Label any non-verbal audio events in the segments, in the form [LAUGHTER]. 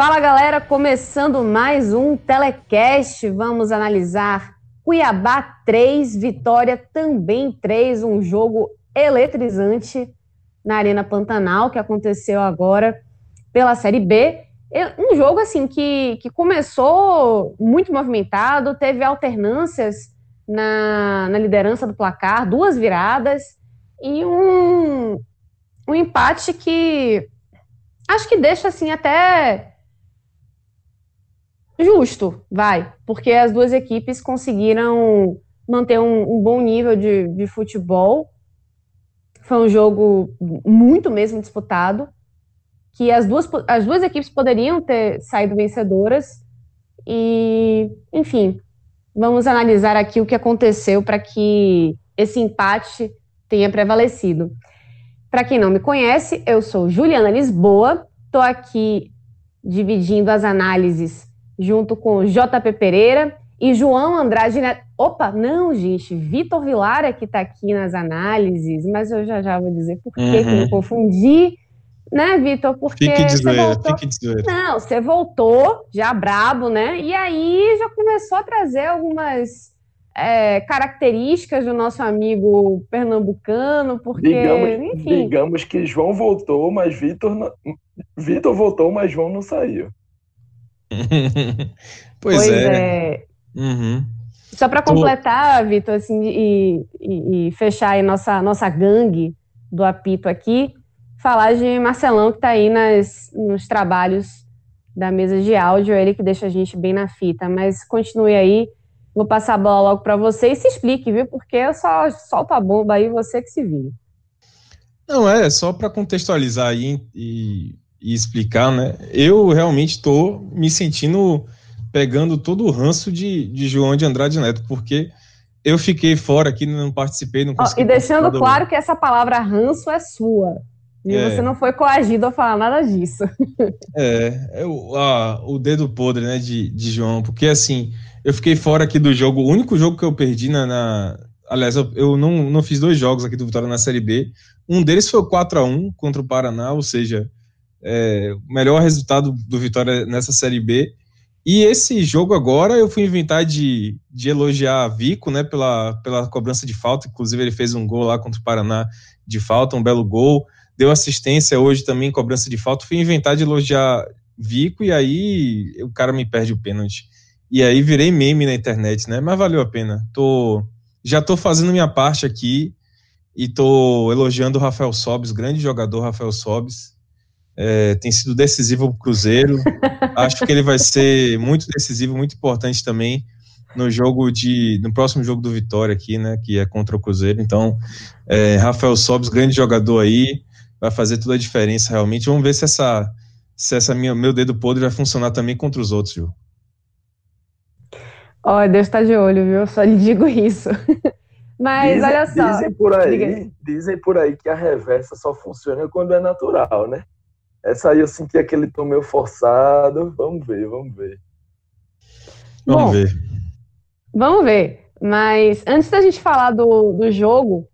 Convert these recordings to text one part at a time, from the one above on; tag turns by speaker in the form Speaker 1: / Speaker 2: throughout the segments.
Speaker 1: Fala galera, começando mais um telecast. Vamos analisar Cuiabá 3, Vitória também 3, um jogo eletrizante na Arena Pantanal que aconteceu agora pela Série B. Um jogo assim que, que começou muito movimentado, teve alternâncias na, na liderança do placar, duas viradas e um, um empate que acho que deixa assim até justo, vai, porque as duas equipes conseguiram manter um, um bom nível de, de, futebol. Foi um jogo muito mesmo disputado, que as duas, as duas equipes poderiam ter saído vencedoras. E, enfim, vamos analisar aqui o que aconteceu para que esse empate tenha prevalecido. Para quem não me conhece, eu sou Juliana Lisboa, estou aqui dividindo as análises junto com JP Pereira e João Andrade Neto. Opa, não, gente, Vitor Vilar é que está aqui nas análises, mas eu já já vou dizer por uhum. que me confundi, né, Vitor? Porque
Speaker 2: fique de
Speaker 1: você
Speaker 2: voltou... fique de
Speaker 1: Não, você voltou já brabo, né? E aí já começou a trazer algumas é, características do nosso amigo pernambucano, porque,
Speaker 3: digamos,
Speaker 1: enfim...
Speaker 3: Digamos que João voltou, mas Vitor não... Vitor voltou, mas João não saiu. [LAUGHS]
Speaker 2: pois, pois, é. é. Uhum.
Speaker 1: Só para completar, Vitor, assim, e, e, e, fechar aí nossa, nossa gangue do apito aqui, falar de Marcelão, que está aí nas, nos trabalhos da mesa de áudio, ele que deixa a gente bem na fita. Mas continue aí, vou passar a bola logo para você e se explique, viu? Porque eu só solto a bomba aí, você que se vira.
Speaker 2: Não, é só para contextualizar aí e e explicar, né? Eu realmente estou me sentindo pegando todo o ranço de, de João de Andrade Neto, porque eu fiquei fora aqui, não participei, não
Speaker 1: consegui. Oh, e deixando claro que essa palavra ranço é sua. E é. você não foi coagido a falar nada disso. [LAUGHS]
Speaker 2: É, é o, a, o dedo podre, né, de, de João, porque assim, eu fiquei fora aqui do jogo, o único jogo que eu perdi na. na aliás, eu, eu não, não fiz dois jogos aqui do Vitória na Série B. Um deles foi o 4 a 1 contra o Paraná, ou seja, é, o melhor resultado do Vitória nessa Série B. E esse jogo agora eu fui inventar de, de elogiar Vico, né, pela, pela cobrança de falta, inclusive ele fez um gol lá contra o Paraná de falta, um belo gol, deu assistência hoje também, cobrança de falta, fui inventar de elogiar Vico e aí o cara me perde o pênalti. E aí virei meme na internet, né, mas valeu a pena. Tô, já tô fazendo minha parte aqui e tô elogiando o Rafael Sobis, grande jogador Rafael Sobis, é, tem sido decisivo para o Cruzeiro. [LAUGHS] Acho que ele vai ser muito decisivo, muito importante também no jogo de no próximo jogo do Vitória aqui, né, que é contra o Cruzeiro. Então, é, Rafael Sobis, grande jogador aí, vai fazer toda a diferença realmente. Vamos ver se essa se essa minha meu dedo podre vai funcionar também contra os outros, viu?
Speaker 1: Ó, oh, Deus está de olho, viu? Eu só lhe digo isso. [LAUGHS] Mas
Speaker 3: dizem,
Speaker 1: olha só.
Speaker 3: Dizem por aí, dizem por aí que a reversa só funciona quando é natural, né? Essa aí eu senti aquele tom meio forçado. Vamos ver, vamos ver.
Speaker 2: Vamos Bom, ver.
Speaker 1: Vamos ver. Mas antes da gente falar do, do jogo,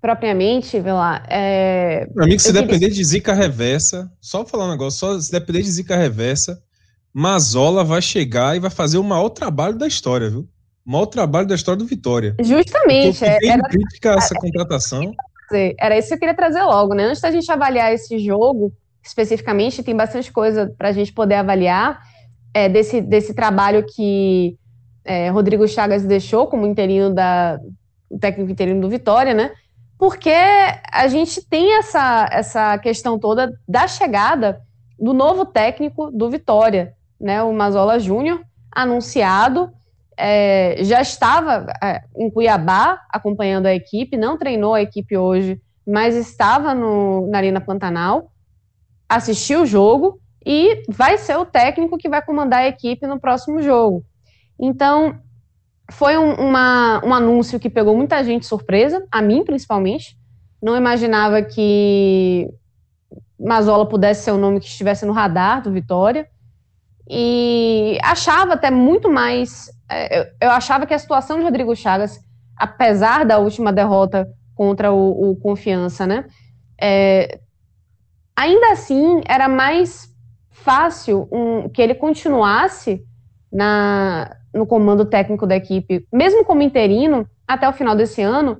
Speaker 1: propriamente, vê lá. É...
Speaker 2: Amigo, se depender queria... de zica reversa, só falar um negócio, só se depender de zica reversa, Mazola vai chegar e vai fazer o maior trabalho da história, viu? O maior trabalho da história do Vitória.
Speaker 1: Justamente.
Speaker 2: Eu era... crítica a essa contratação.
Speaker 1: Era isso que eu queria trazer logo, né? Antes da gente avaliar esse jogo, especificamente, tem bastante coisa para a gente poder avaliar é, desse, desse trabalho que é, Rodrigo Chagas deixou como interino da o técnico interino do Vitória, né? porque a gente tem essa, essa questão toda da chegada do novo técnico do Vitória, né, o Mazola Júnior, anunciado, é, já estava é, em Cuiabá acompanhando a equipe, não treinou a equipe hoje, mas estava no, na Arena Pantanal, assistiu o jogo e vai ser o técnico que vai comandar a equipe no próximo jogo. Então, foi um, uma, um anúncio que pegou muita gente surpresa, a mim principalmente. Não imaginava que Mazola pudesse ser o nome que estivesse no radar do Vitória. E achava até muito mais. É, eu, eu achava que a situação de Rodrigo Chagas, apesar da última derrota contra o, o Confiança, né? É, ainda assim, era mais fácil um, que ele continuasse na, no comando técnico da equipe, mesmo como interino, até o final desse ano,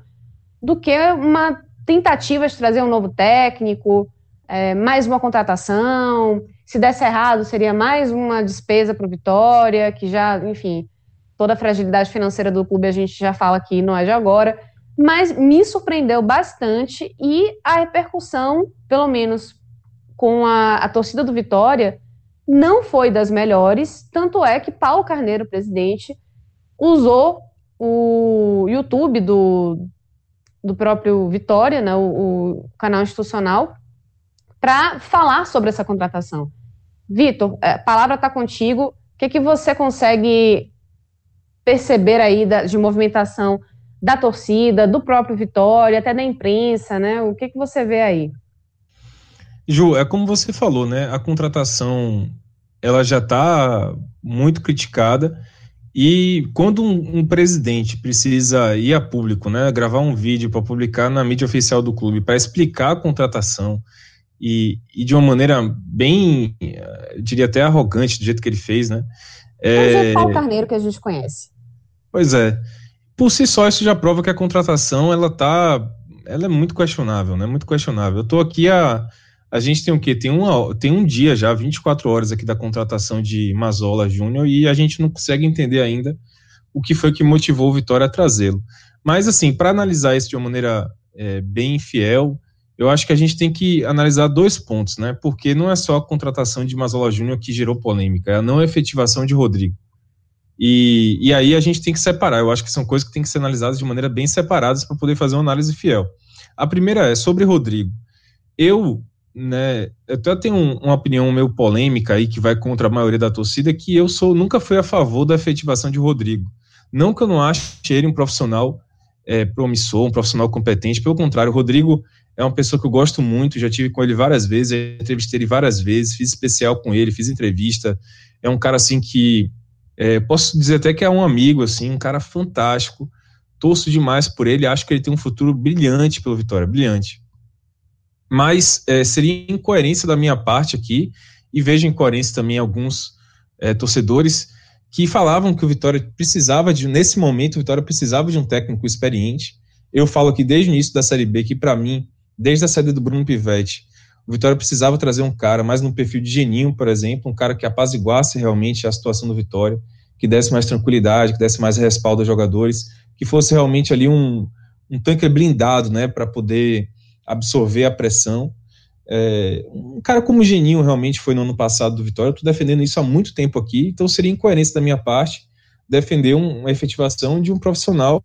Speaker 1: do que uma tentativa de trazer um novo técnico, é, mais uma contratação. Se desse errado, seria mais uma despesa para o Vitória, que já, enfim, toda a fragilidade financeira do clube a gente já fala aqui, não é de agora. Mas me surpreendeu bastante e a repercussão, pelo menos com a, a torcida do Vitória, não foi das melhores, tanto é que Paulo Carneiro, presidente, usou o YouTube do, do próprio Vitória, né, o, o canal institucional, para falar sobre essa contratação. Vitor, a palavra está contigo. O que, que você consegue perceber aí da, de movimentação da torcida, do próprio Vitória, até da imprensa, né? O que, que você vê aí?
Speaker 2: Ju, é como você falou, né? A contratação ela já está muito criticada. E quando um, um, presidente precisa ir a público, né, gravar um vídeo para publicar na mídia oficial do clube, para explicar a contratação, e, e, de uma maneira bem, diria até arrogante, do jeito que ele fez, né?
Speaker 1: É, é o Carneiro que a gente conhece.
Speaker 2: Pois é. Por si só, isso já prova que a contratação, ela tá, ela é muito questionável, né? Muito questionável. Eu estou aqui a a gente tem o quê? Tem, uma, tem um dia já, 24 horas aqui da contratação de Mazola Júnior e a gente não consegue entender ainda o que foi que motivou o Vitória a trazê-lo. Mas, assim, para analisar isso de uma maneira é, bem fiel, eu acho que a gente tem que analisar dois pontos, né? Porque não é só a contratação de Mazola Júnior que gerou polêmica, é a não efetivação de Rodrigo. E, e aí a gente tem que separar. Eu acho que são coisas que têm que ser analisadas de maneira bem separadas para poder fazer uma análise fiel. A primeira é sobre Rodrigo. Eu né, até tenho um, uma opinião meio polêmica aí que vai contra a maioria da torcida, que eu sou nunca fui a favor da efetivação de Rodrigo. Não que eu não ache ele um profissional é, promissor, um profissional competente, pelo contrário, o Rodrigo é uma pessoa que eu gosto muito, já tive com ele várias vezes, entrevistei ele várias vezes, fiz especial com ele, fiz entrevista. É um cara assim que é, posso dizer até que é um amigo, assim, um cara fantástico. Torço demais por ele, acho que ele tem um futuro brilhante pelo Vitória, brilhante mas é, seria incoerência da minha parte aqui, e vejo incoerência também alguns é, torcedores que falavam que o Vitória precisava de, nesse momento, o Vitória precisava de um técnico experiente. Eu falo aqui desde o início da Série B que, para mim, desde a saída do Bruno Pivetti, o Vitória precisava trazer um cara mais no perfil de Geninho, por exemplo, um cara que apaziguasse realmente a situação do Vitória, que desse mais tranquilidade, que desse mais respaldo aos jogadores, que fosse realmente ali um, um tanque blindado, né, para poder absorver a pressão. É, um cara como o Geninho realmente foi no ano passado do Vitória, eu estou defendendo isso há muito tempo aqui, então seria incoerência da minha parte defender um, uma efetivação de um profissional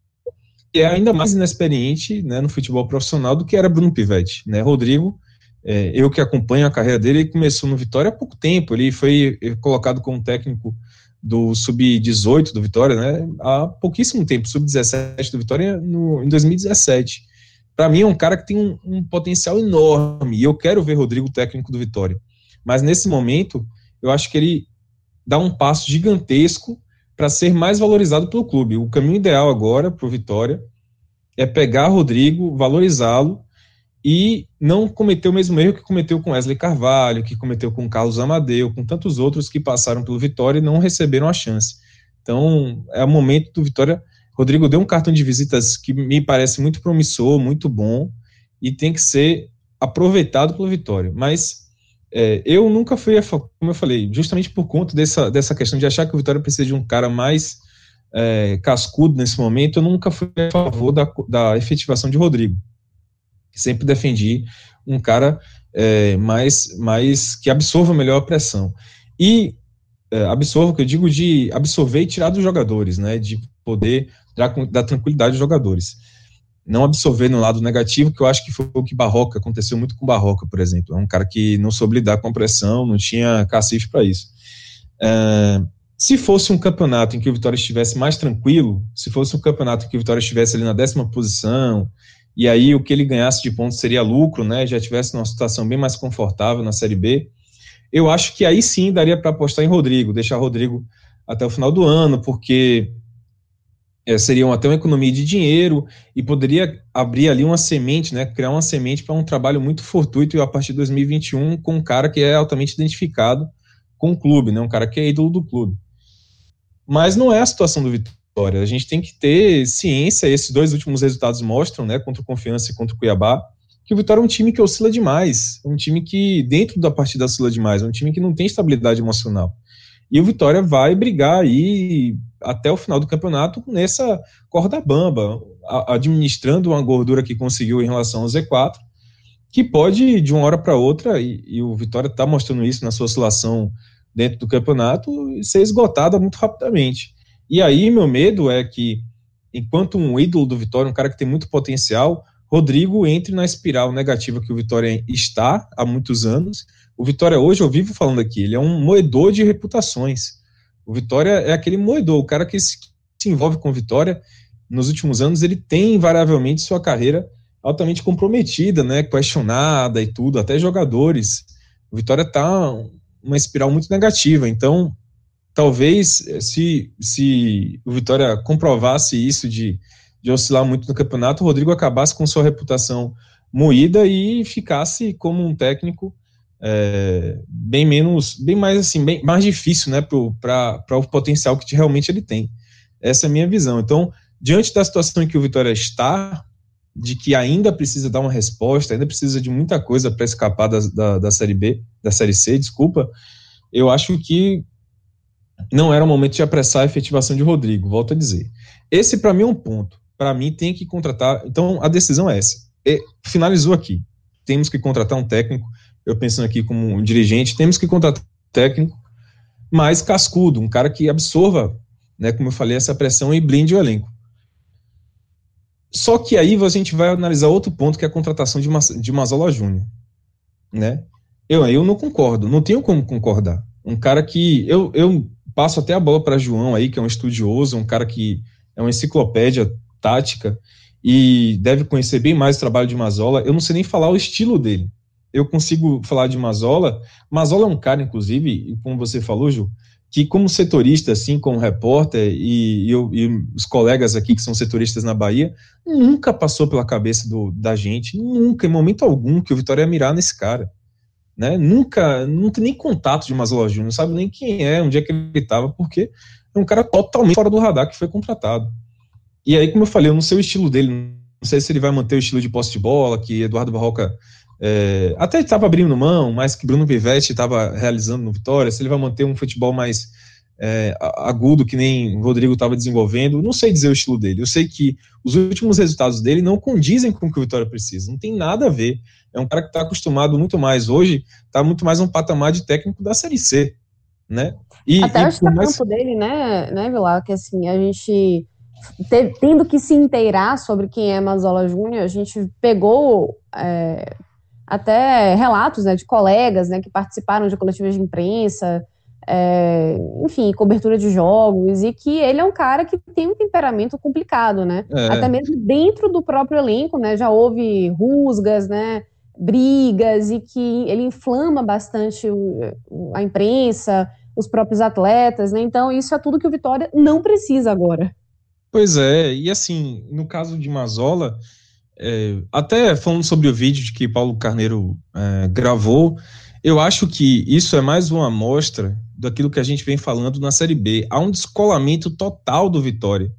Speaker 2: que é ainda mais inexperiente né, no futebol profissional do que era Bruno Pivetti. Né? Rodrigo, é, eu que acompanho a carreira dele, ele começou no Vitória há pouco tempo, ele foi colocado como técnico do Sub-18 do Vitória né, há pouquíssimo tempo, Sub-17 do Vitória no, em 2017 para mim é um cara que tem um, um, potencial enorme. E eu quero ver Rodrigo técnico do Vitória. Mas nesse momento, eu acho que ele dá um passo gigantesco para ser mais valorizado pelo clube. O caminho ideal agora para o Vitória é pegar Rodrigo, valorizá-lo e não cometer o mesmo erro que cometeu com Wesley Carvalho, que cometeu com Carlos Amadeu, com tantos outros que passaram pelo Vitória e não receberam a chance. Então, é o momento do Vitória Rodrigo deu um cartão de visitas que me parece muito promissor, muito bom, e tem que ser aproveitado pelo Vitória. Mas é, eu nunca fui, a, como eu falei, justamente por conta dessa, dessa questão de achar que o Vitória precisa de um cara mais é, cascudo nesse momento, eu nunca fui a favor da, da efetivação de Rodrigo. Sempre defendi um cara é, mais, mais que absorva melhor a pressão. E é, absorva, que eu digo de absorver e tirar dos jogadores, né? De poder dar tranquilidade aos jogadores. Não absorver no lado negativo, que eu acho que foi o que Barroca aconteceu muito com Barroca, por exemplo. É um cara que não soube lidar com a pressão, não tinha cacife para isso. É, se fosse um campeonato em que o Vitória estivesse mais tranquilo, se fosse um campeonato em que o Vitória estivesse ali na décima posição, e aí o que ele ganhasse de pontos seria lucro, né? Já tivesse numa situação bem mais confortável na Série B, eu acho que aí sim daria para apostar em Rodrigo, deixar Rodrigo até o final do ano, porque é, seria até uma economia de dinheiro e poderia abrir ali uma semente, né? Criar uma semente para um trabalho muito fortuito a partir de 2021 com um cara que é altamente identificado com o clube, né? Um cara que é ídolo do clube. Mas não é a situação do Vitória. A gente tem que ter ciência, esses dois últimos resultados mostram, né, contra o Confiança e contra o Cuiabá, que o Vitória é um time que oscila demais, um time que dentro da partida oscila demais, é um time que não tem estabilidade emocional. E o Vitória vai brigar aí até o final do campeonato nessa corda bamba, administrando uma gordura que conseguiu em relação ao Z4, que pode de uma hora para outra, e, e, o Vitória está mostrando isso na sua oscilação dentro do campeonato ser esgotada muito rapidamente. E aí, meu medo é que, enquanto um ídolo do Vitória, um cara que tem muito potencial, Rodrigo entre na espiral negativa que o Vitória está há muitos anos. O Vitória hoje, eu vivo falando aqui, ele é um moedor de reputações. O Vitória é aquele moedor, o cara que se, se envolve com Vitória nos últimos anos, ele tem invariavelmente sua carreira altamente comprometida, né, questionada e tudo, até jogadores. O Vitória está uma espiral muito negativa. Então, talvez eh, se, se o Vitória comprovasse isso de, de oscilar muito no campeonato, o Rodrigo acabasse com sua reputação moída e ficasse como um técnico é, bem menos, bem mais assim, bem mais difícil, né, para o potencial que realmente ele tem. Essa é a minha visão. Então, diante da situação em que o Vitória está, de que ainda precisa dar uma resposta, ainda precisa de muita coisa para escapar da, da, da, Série B, da Série C, desculpa, eu acho que não era o momento de apressar a efetivação de Rodrigo, volto a dizer. Esse, para mim, é um ponto. Para mim, tem que contratar. Então, a decisão é essa. E finalizou aqui. Temos que contratar um técnico. Eu pensando aqui como um dirigente, temos que contratar um técnico mais cascudo, um cara que absorva, né, como eu falei, essa pressão e blinde o elenco. Só que aí a gente vai analisar outro ponto, que é a contratação de, de Mazola Júnior. Né? Eu, eu não concordo, não tenho como concordar. Um cara que. Eu, eu passo até a bola para João aí, que é um estudioso, um cara que é uma enciclopédia tática e deve conhecer bem mais o trabalho de Mazola. Eu não sei nem falar o estilo dele. Eu consigo falar de Mazola. Mazola é um cara, inclusive, como você falou, Ju, que como setorista, assim, como repórter, e, e, e, os colegas aqui que são setoristas na Bahia, nunca passou pela cabeça do, da gente, nunca, em momento algum, que o Vitória ia mirar nesse cara. Né? Nunca, não tem nem contato de Mazola Júnior, não sabe nem quem é, onde é que ele estava, porque é um cara totalmente fora do radar que foi contratado. E aí, como eu falei, eu não sei o estilo dele, não sei se ele vai manter o estilo de posse de bola, que Eduardo Barroca é, até estava abrindo mão, mas que Bruno Pivetti estava realizando no Vitória, se ele vai manter um futebol mais é, agudo que nem o Rodrigo estava desenvolvendo, não sei dizer o estilo dele. Eu sei que os últimos resultados dele não condizem com o que o Vitória precisa, não tem nada a ver. É um cara que está acostumado muito mais hoje, está muito mais um patamar de técnico da Série C, né?
Speaker 1: E, Até o campo mais... dele, né, né, Vilar, que assim, a gente tendo que se inteirar sobre quem é Mazola Júnior, a gente pegou é, até relatos né, de colegas né, que participaram de coletivas de imprensa, é, enfim, cobertura de jogos, e que ele é um cara que tem um temperamento complicado, né? É. Até mesmo dentro do próprio elenco, né? Já houve rusgas, né? Brigas, e que ele inflama bastante a imprensa, os próprios atletas, né? Então, isso é tudo que o Vitória não precisa agora.
Speaker 2: Pois é, e assim, no caso de Mazola, é, até falando sobre o vídeo que Paulo Carneiro é, gravou, eu acho que isso é mais uma amostra daquilo que a gente vem falando na Série B. Há um descolamento total do Vitória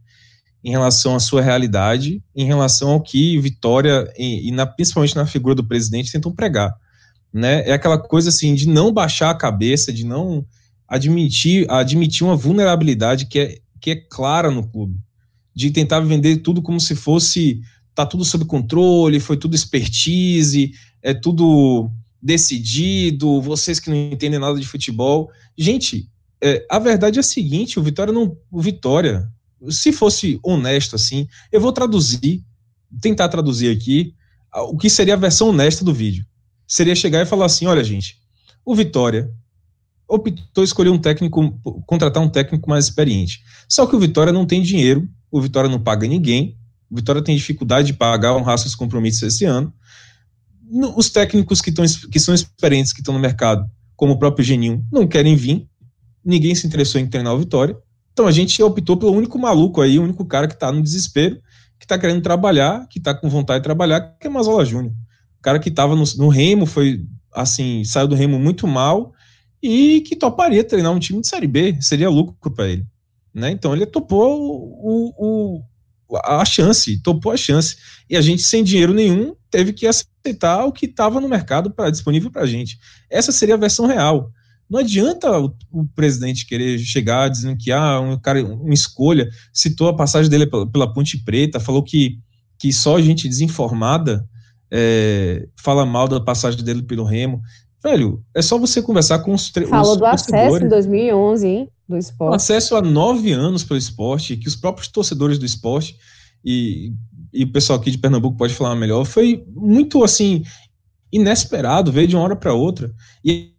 Speaker 2: em relação à sua realidade, em relação ao que Vitória, e, e na, principalmente na figura do presidente, tentam pregar. Né? É aquela coisa assim de não baixar a cabeça, de não admitir, admitir uma vulnerabilidade que é, que é clara no clube, de tentar vender tudo como se fosse tá tudo sob controle, foi tudo expertise, é tudo decidido, vocês que não entendem nada de futebol. Gente, é, a verdade é a seguinte, o Vitória não. O Vitória, se fosse honesto assim, eu vou traduzir, tentar traduzir aqui o que seria a versão honesta do vídeo. Seria chegar e falar assim: olha, gente, o Vitória optou escolher um técnico, contratar um técnico mais experiente. Só que o Vitória não tem dinheiro, o Vitória não paga ninguém, o Vitória tem dificuldade de pagar, honrar seus compromissos esse ano. Os técnicos que, tão, que são experientes, que estão no mercado, como o próprio Geninho, não querem vir, ninguém se interessou em treinar o Vitória. Então a gente optou pelo único maluco aí, o único cara que está no desespero, que está querendo trabalhar, que está com vontade de trabalhar, que é Mazola Júnior. O cara que estava no, no, Remo, foi assim, saiu do Remo muito mal e que toparia treinar um time de Série B, seria lucro para ele. Né? Então ele topou o, o, a chance, topou a chance. E a gente, sem dinheiro nenhum, teve que aceitar o que estava no mercado pra, disponível para a gente. Essa seria a versão real. Não adianta o, o, presidente querer chegar dizendo que ah, um cara, uma escolha, citou a passagem dele pela, pela Ponte Preta, falou que, que só gente desinformada é, fala mal da passagem dele pelo Remo. Velho, é só você conversar com os
Speaker 1: Falou do acesso em 2011, hein? Do esporte.
Speaker 2: O acesso há nove anos pelo esporte, que os próprios torcedores do esporte e, e o pessoal aqui de Pernambuco pode falar melhor, foi muito assim inesperado, veio de uma hora para outra. E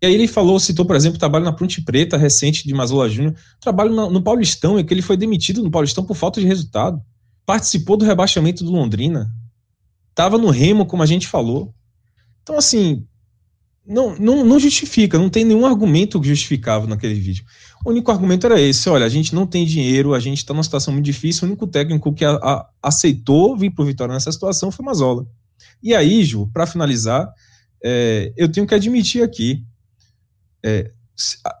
Speaker 2: e aí ele falou, citou, por exemplo, trabalho na Ponte Preta recente de Mazola Júnior, trabalho no, no Paulistão, é que ele foi demitido no Paulistão por falta de resultado. Participou do rebaixamento do Londrina. Tava no Remo, como a gente falou. Então, assim, não, não, não justifica, não tem nenhum argumento justificável naquele vídeo. O único argumento era esse: olha, a gente não tem dinheiro, a gente está numa situação muito difícil, o único técnico que a, a, aceitou vir para o Vitória nessa situação foi Mazola. E aí, Ju, para finalizar, é, eu tenho que admitir aqui é,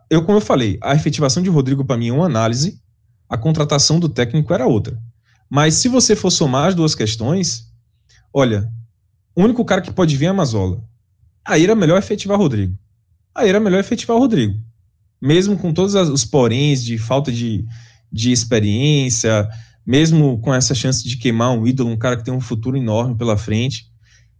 Speaker 2: eu, como eu falei, a efetivação de Rodrigo para mim é uma análise, a contratação do técnico era outra. Mas se você for somar as duas questões, olha, o único cara que pode vir é Mazola. Aí era melhor efetivar Rodrigo. Aí era melhor efetivar o Rodrigo. Mesmo com todos os poréns de falta de, de experiência, mesmo com essa chance de queimar um ídolo, um cara que tem um futuro enorme pela frente.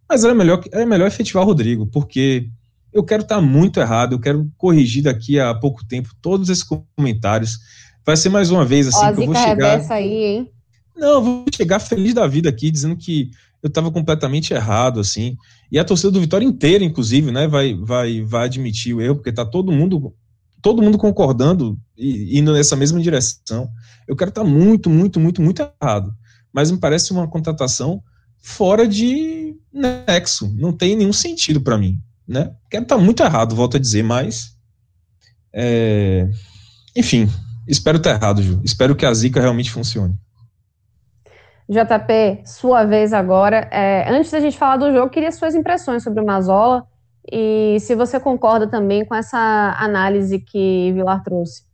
Speaker 2: Mas era melhor, era melhor efetivar o Rodrigo, porque eu quero estar tá muito errado, eu quero corrigir daqui a pouco tempo todos esses comentários. Vai ser mais uma vez assim Ó, que eu vou chegar.
Speaker 1: Aí, hein?
Speaker 2: Não, eu vou chegar feliz da vida aqui, dizendo que eu estava completamente errado, assim. E a torcida do Vitória inteira, inclusive, né, vai, vai, vai admitir o erro, porque está todo mundo, todo mundo concordando e indo nessa mesma direção. Eu quero estar tá muito, muito, muito, muito errado. Mas me parece uma contratação fora de nexo. Não tem nenhum sentido para mim né? Quero estar tá muito errado, volto a dizer, mas. É, enfim, espero estar tá errado, Ju. Espero que a Zica realmente funcione.
Speaker 1: JP, sua vez agora. É, antes da gente falar do jogo, queria suas impressões sobre o Mazola e se você concorda também com essa análise que Vilar trouxe.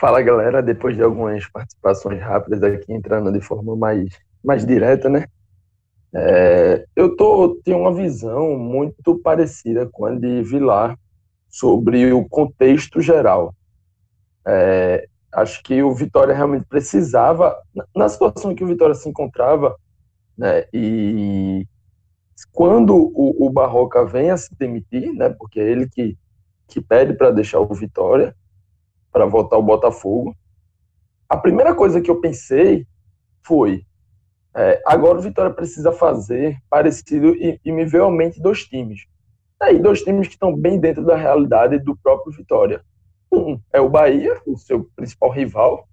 Speaker 3: Fala galera, depois de algumas participações rápidas aqui, entrando de forma mais, mais direta, né? É, eu tô, tenho uma visão muito parecida com a de Vilar sobre o contexto geral. É, acho que o Vitória realmente precisava, na situação em que o Vitória se encontrava, né, e quando o, o Barroca vem a se demitir, né, porque é ele que, que pede para deixar o Vitória, para voltar ao Botafogo, a primeira coisa que eu pensei foi: é, agora o Vitória precisa fazer parecido e, e me veio à mente dois times. Aí, dois times que estão bem dentro da realidade do próprio Vitória. Um é o Bahia, o seu principal rival.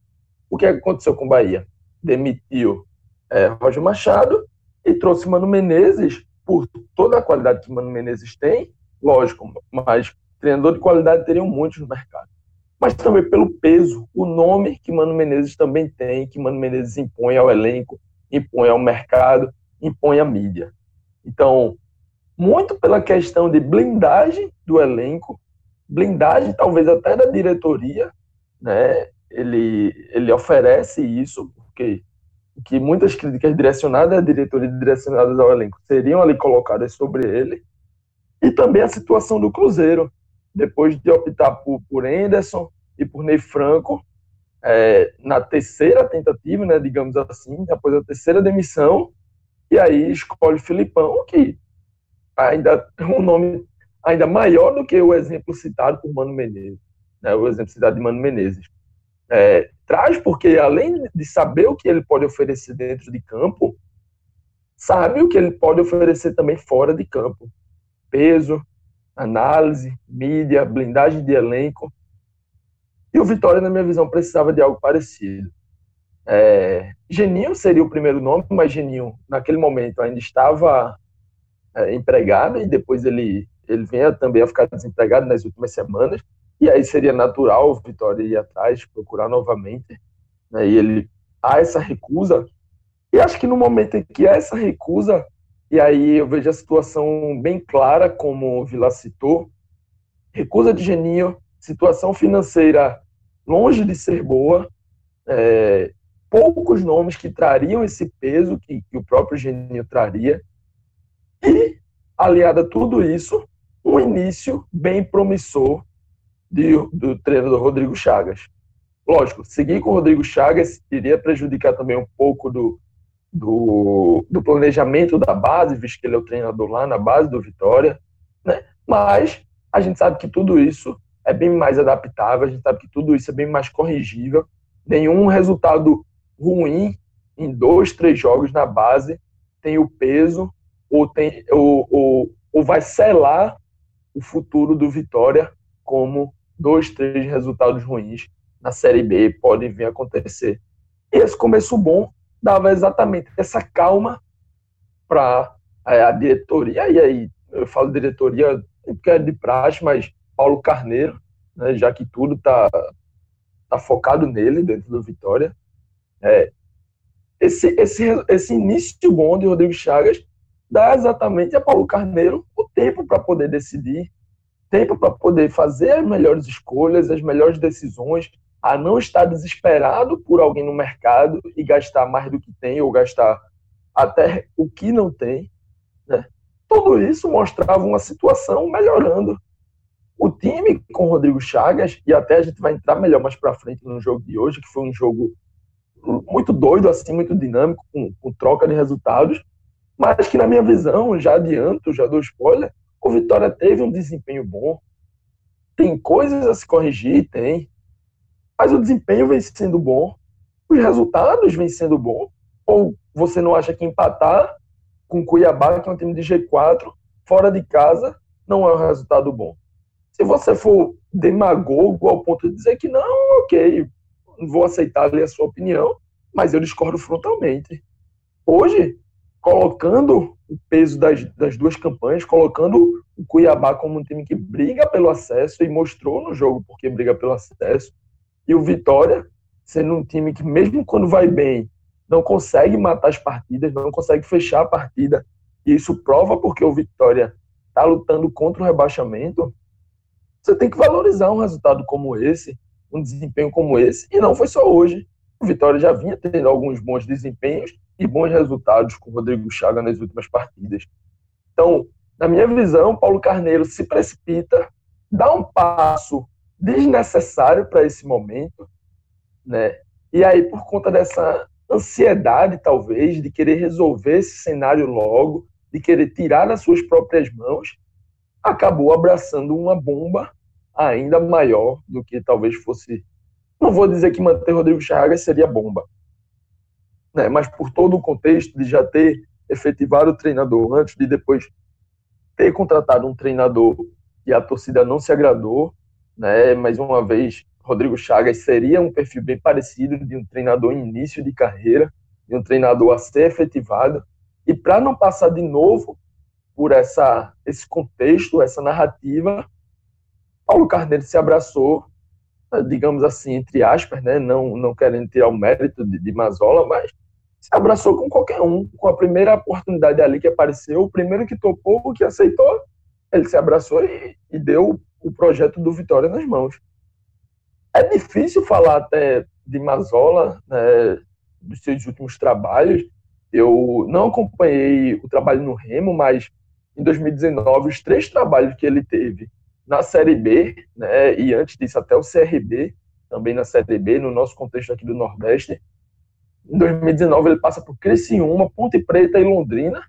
Speaker 3: O que aconteceu com o Bahia? Demitiu é, Roger Machado e trouxe Mano Menezes por toda a qualidade que Mano Menezes tem, lógico, mas treinador de qualidade teriam muitos no mercado. Mas também pelo peso, o nome que Mano Menezes também tem, que Mano Menezes impõe ao elenco, impõe ao mercado, impõe à mídia. Então, muito pela questão de blindagem do elenco, blindagem talvez até da diretoria, né? Ele, ele oferece isso, porque que muitas críticas direcionadas à diretoria direcionadas ao elenco seriam ali colocadas sobre ele, e também a situação do Cruzeiro, depois de optar por, por Anderson e por Ney Franco, é, na terceira tentativa, né, digamos assim, após a terceira demissão, e aí escolhe Filipão, que ainda é um nome ainda maior do que o exemplo citado por Mano Menezes, né, o exemplo citado de Mano Menezes. É, traz porque, além de saber o que ele pode oferecer dentro de campo, sabe o que ele pode oferecer também fora de campo. Peso, análise, mídia, blindagem de elenco. E o Vitória, na minha visão, precisava de algo parecido. É, Geninho seria o primeiro nome, mas Geninho, naquele momento, ainda estava é, empregado e depois ele, ele vinha também a ficar desempregado nas últimas semanas. E aí seria natural o Vitória ir atrás, procurar novamente. Né, e ele há essa recusa. E acho que no momento em que há essa recusa, e aí eu vejo a situação bem clara, como o Vila citou, recusa de Geninho, situação financeira longe de ser boa, é, poucos nomes que trariam esse peso que, que o próprio Geninho traria, e, aliado a tudo isso, um início bem promissor de, do treinador Rodrigo Chagas. Lógico, seguir com o Rodrigo Chagas iria prejudicar também um pouco do, do, do, planejamento da base, visto que ele é o treinador lá na base do Vitória, né? mas a gente sabe que tudo isso é bem mais adaptável, a gente sabe que tudo isso é bem mais corrigível. Nenhum resultado ruim em dois, três jogos na base tem o peso ou, tem, ou, ou, ou vai selar o futuro do Vitória como dois, três resultados ruins na Série B podem vir a acontecer. E esse começo bom dava exatamente essa calma para é, a diretoria, e aí eu falo diretoria porque é de praxe, mas Paulo Carneiro, né, já que tudo está tá focado nele dentro do Vitória. É, esse, esse, esse início bom de Rodrigo Chagas dá exatamente a Paulo Carneiro o tempo para poder decidir tempo para poder fazer as melhores escolhas, as melhores decisões, a não estar desesperado por alguém no mercado e gastar mais do que tem ou gastar até o que não tem. Né? Tudo isso mostrava uma situação melhorando. O time com Rodrigo Chagas, e até a gente vai entrar melhor mais para frente no jogo de hoje, que foi um jogo muito doido, assim, muito dinâmico, com, com troca de resultados, mas que, na minha visão, já adianto, já dou spoiler, o Vitória teve um desempenho bom. Tem coisas a se corrigir, tem. Mas o desempenho vem sendo bom. Os resultados vêm sendo bons. Ou você não acha que empatar com Cuiabá, que é um time de G4, fora de casa, não é um resultado bom? Se você for demagogo ao ponto de dizer que não, ok, vou aceitar ali a sua opinião, mas eu discordo frontalmente. Hoje, colocando o peso das, das duas campanhas, colocando o Cuiabá como um time que briga pelo acesso e mostrou no jogo porque briga pelo acesso, e o Vitória sendo um time que, mesmo quando vai bem, não consegue matar as partidas, não consegue fechar a partida, e isso prova porque o Vitória está lutando contra o rebaixamento. Você tem que valorizar um resultado como esse, um desempenho como esse, e não foi só hoje. O Vitória já vinha tendo alguns bons desempenhos e bons resultados com o Rodrigo Chaga nas últimas partidas. Então, na minha visão, Paulo Carneiro se precipita, dá um passo desnecessário para esse momento, né? E aí, por conta dessa ansiedade, talvez, de querer resolver esse cenário logo, de querer tirar das suas próprias mãos, acabou abraçando uma bomba ainda maior do que talvez fosse. Não vou dizer que manter Rodrigo Chagas seria bomba, né? mas por todo o contexto de já ter efetivado o treinador antes, de depois ter contratado um treinador e a torcida não se agradou, né? mais uma vez, Rodrigo Chagas seria um perfil bem parecido de um treinador início de carreira, de um treinador a ser efetivado, e para não passar de novo por essa, esse contexto, essa narrativa, Paulo Carneiro se abraçou, digamos assim, entre aspas, né? não, não querendo tirar o mérito de, de Mazola, mas se abraçou com qualquer um. Com a primeira oportunidade ali que apareceu, o primeiro que topou, o que aceitou, ele se abraçou e, e deu o projeto do Vitória nas mãos. É difícil falar até de Mazola, né, dos seus últimos trabalhos. Eu não acompanhei o trabalho no Remo, mas em 2019, os três trabalhos que ele teve na Série B, né, e antes disso até o CRB, também na Série B, no nosso contexto aqui do Nordeste. Em 2019 ele passa por Criciúma, Ponte Preta e Londrina.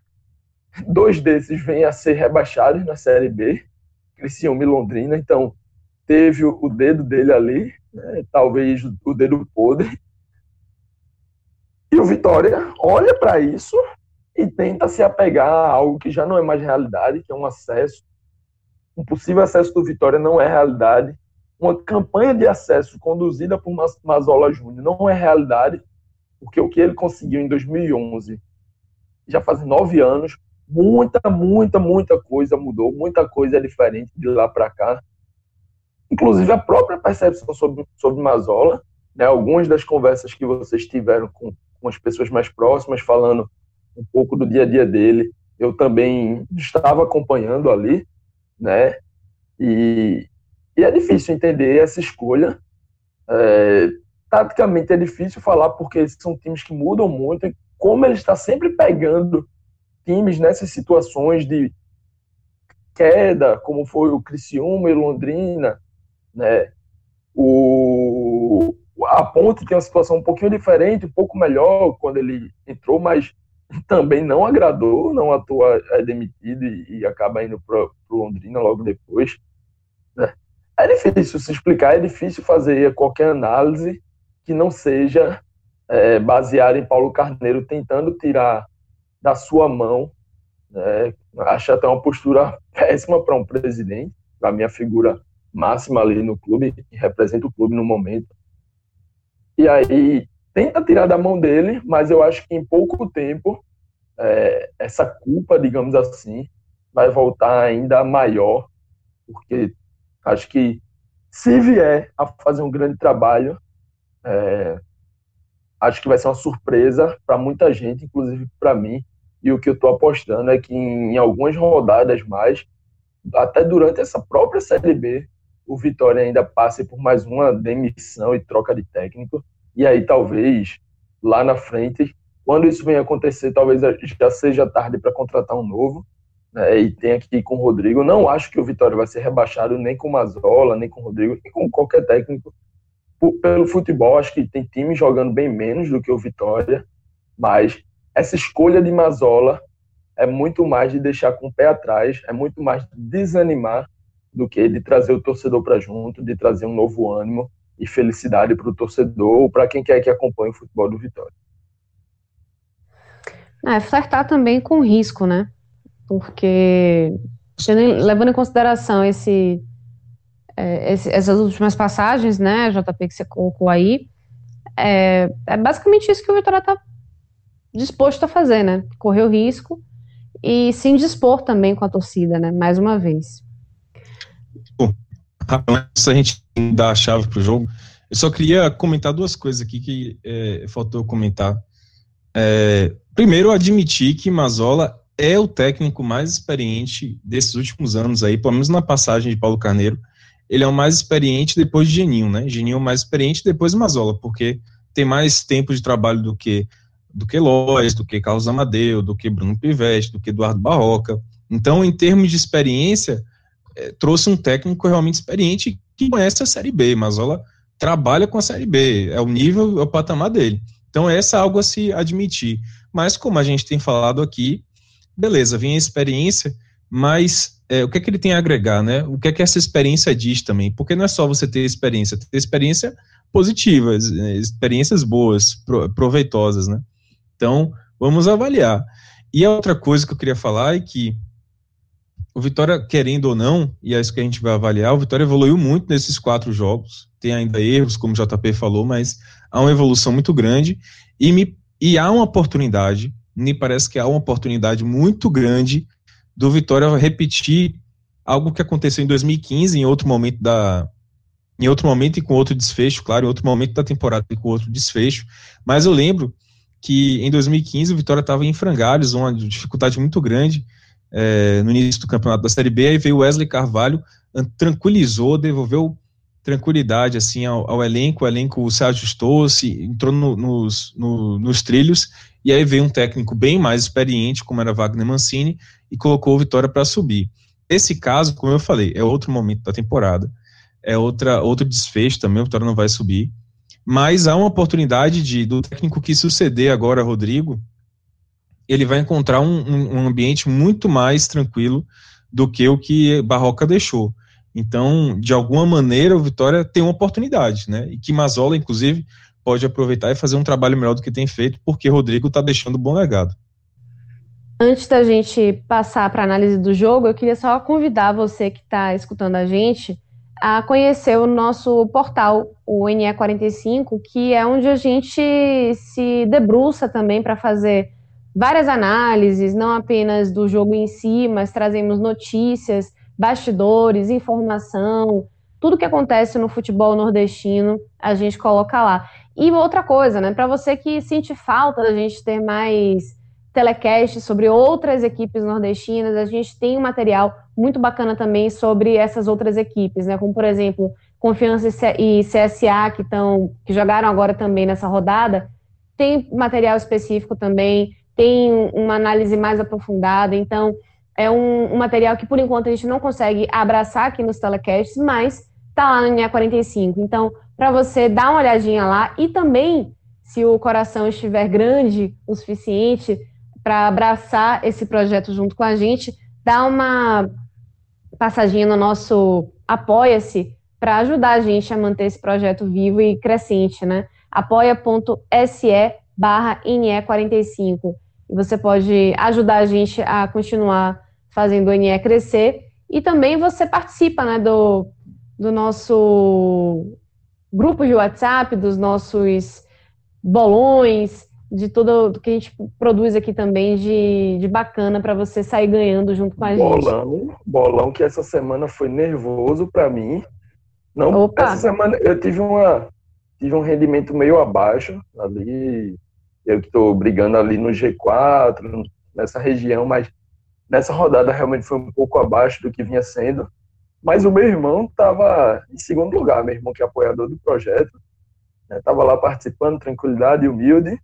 Speaker 3: Dois desses vêm a ser rebaixados na Série B, Criciúma e Londrina. Então teve o dedo dele ali, né? talvez o dedo podre. E o Vitória olha para isso e tenta se apegar a algo que já não é mais realidade, que é um acesso. Um possível acesso do Vitória não é realidade. Uma campanha de acesso conduzida por Mazola Júnior não é realidade, porque o que ele conseguiu em 2011, já faz nove anos, muita, muita, muita coisa mudou, muita coisa é diferente de lá para cá. Inclusive a própria percepção sobre, sobre Mazola, né, algumas das conversas que vocês tiveram com, com as pessoas mais próximas, falando um pouco do dia a dia dele, eu também estava acompanhando ali, né, e, e é difícil entender essa escolha, é, taticamente é difícil falar porque são times que mudam muito e como ele está sempre pegando times nessas situações de queda, como foi o Criciúma e Londrina, né? O, a Ponte tem uma situação um pouquinho diferente, um pouco melhor quando ele entrou, mas também não agradou, não atua, é demitido e, e acaba indo para Londrina logo depois. Né? É difícil se explicar, é difícil fazer qualquer análise que não seja é, em Paulo Carneiro tentando tirar da sua mão. Né? Acho até uma postura [LAUGHS] péssima para um presidente, para minha figura máxima ali no clube, que representa o clube no momento. E aí tenta tirar da mão dele, mas eu acho que em pouco tempo é, essa culpa, digamos assim, vai voltar ainda maior, porque acho que se vier a fazer um grande trabalho, é, acho que vai ser uma surpresa para muita gente, inclusive para mim. E o que eu estou apostando é que em, algumas rodadas mais, até durante essa própria Série B, o Vitória ainda passe por mais uma demissão e troca de técnico. E aí talvez lá na frente, quando isso venha acontecer, talvez já seja tarde para contratar um novo. Né, e tenha que ir com o Rodrigo. Não acho que o Vitória vai ser rebaixado nem com Mazola, nem com o Rodrigo, nem com qualquer técnico. Pelo futebol, acho que tem time jogando bem menos do que o Vitória, mas essa escolha de Mazola é muito mais de deixar com o pé atrás, é muito mais de desanimar do que de trazer o torcedor para junto, de trazer um novo ânimo e felicidade para o torcedor ou para quem quer que acompanhe o futebol do Vitória.
Speaker 1: É, flertar também com risco, né? Porque, levando em consideração esse, é, essas últimas passagens, né, JP, que você colocou aí, é, é basicamente isso que o Vitória está disposto a fazer, né? Correr o risco e se indispor também com a torcida, né? Mais uma vez
Speaker 2: antes a gente dar a chave para o jogo, eu só queria comentar duas coisas aqui que é, faltou comentar. É, primeiro, admitir que Mazola é o técnico mais experiente desses últimos anos aí, pelo menos na passagem de Paulo Carneiro. Ele é o mais experiente depois de Geninho, né? Geninho é o mais experiente depois de Mazola, porque tem mais tempo de trabalho do que do que Lois, do que Carlos Amadeu, do que Bruno Pivete, do que Eduardo Barroca. Então, em termos de experiência, é, trouxe um técnico realmente experiente que conhece a Série B. Mazola trabalha com a Série B, é o nível, é o patamar dele. Então, essa é algo a se admitir. Mas, como a gente tem falado aqui, beleza, vem a experiência, mas é, o que é que ele tem a agregar, né? O que é que essa experiência diz também? Porque não é só você ter experiência, ter experiência positiva, é, experiências boas, proveitosas, né? Então, vamos avaliar. E a outra coisa que eu queria falar é que o Vitória, querendo ou não, e é isso que a gente vai avaliar, o Vitória evoluiu muito nesses quatro jogos. Tem ainda erros, como o JP falou, mas há uma evolução muito grande e, me, e há uma oportunidade, me parece que há uma oportunidade muito grande do Vitória repetir algo que aconteceu em 2015, em outro momento da. Em outro momento e com outro desfecho, claro, em outro momento da temporada e com outro desfecho. Mas eu lembro que em 2015 o Vitória estava em frangalhos, uma dificuldade muito grande é, no início do campeonato da Série B, aí veio Wesley Carvalho, tranquilizou, devolveu tranquilidade assim ao, ao elenco, o elenco se ajustou, se entrou no, nos, no, nos trilhos, e aí veio um técnico bem mais experiente, como era Wagner Mancini, e colocou o Vitória para subir. Esse caso, como eu falei, é outro momento da temporada. é outra, outro desfecho também, o Vitória não vai subir. Mas há uma oportunidade de do técnico que suceder agora, Rodrigo, ele vai encontrar um, um, um ambiente muito mais tranquilo do que o que Barroca deixou. Então, de alguma maneira, o Vitória tem uma oportunidade, né? E que Mazola, inclusive, pode aproveitar e fazer um trabalho melhor do que tem feito, porque Rodrigo está deixando um bom legado.
Speaker 1: Antes da gente passar para a análise do jogo, eu queria só convidar você que está escutando a gente a conhecer o nosso portal, o NE45, que é onde a gente se debruça também para fazer várias análises, não apenas do jogo em si, mas trazemos notícias, bastidores, informação, tudo que acontece no futebol nordestino, a gente coloca lá. E outra coisa, né, para você que sente falta da gente ter mais telecast sobre outras equipes nordestinas, a gente tem um material muito bacana também sobre essas outras equipes, né, como por exemplo, Confiança e CSA que estão que jogaram agora também nessa rodada, tem material específico também, tem uma análise mais aprofundada, então é um, um, material que por enquanto a gente não consegue abraçar aqui nos telecasts, mas tá lá no NEA 45. Então, para você dar uma olhadinha lá e também, se o coração estiver grande o suficiente para abraçar esse projeto junto com a gente, dá uma passadinha no nosso Apoia-se para ajudar a gente a manter esse projeto vivo e crescente, né? apoia.se barra INE45 e você pode ajudar a gente a continuar fazendo o NE crescer. E também você participa né, do, do nosso grupo de WhatsApp, dos nossos bolões, de tudo que a gente produz aqui também de, de bacana para você sair ganhando junto com a
Speaker 3: gente. Bolão, bolão que essa semana foi nervoso para mim. Não, Opa. essa semana eu tive uma tive um rendimento meio abaixo ali eu que estou brigando ali no G4, nessa região, mas nessa rodada realmente foi um pouco abaixo do que vinha sendo. Mas o meu irmão estava em segundo lugar, meu irmão que é apoiador do projeto, estava né, lá participando, tranquilidade e humilde,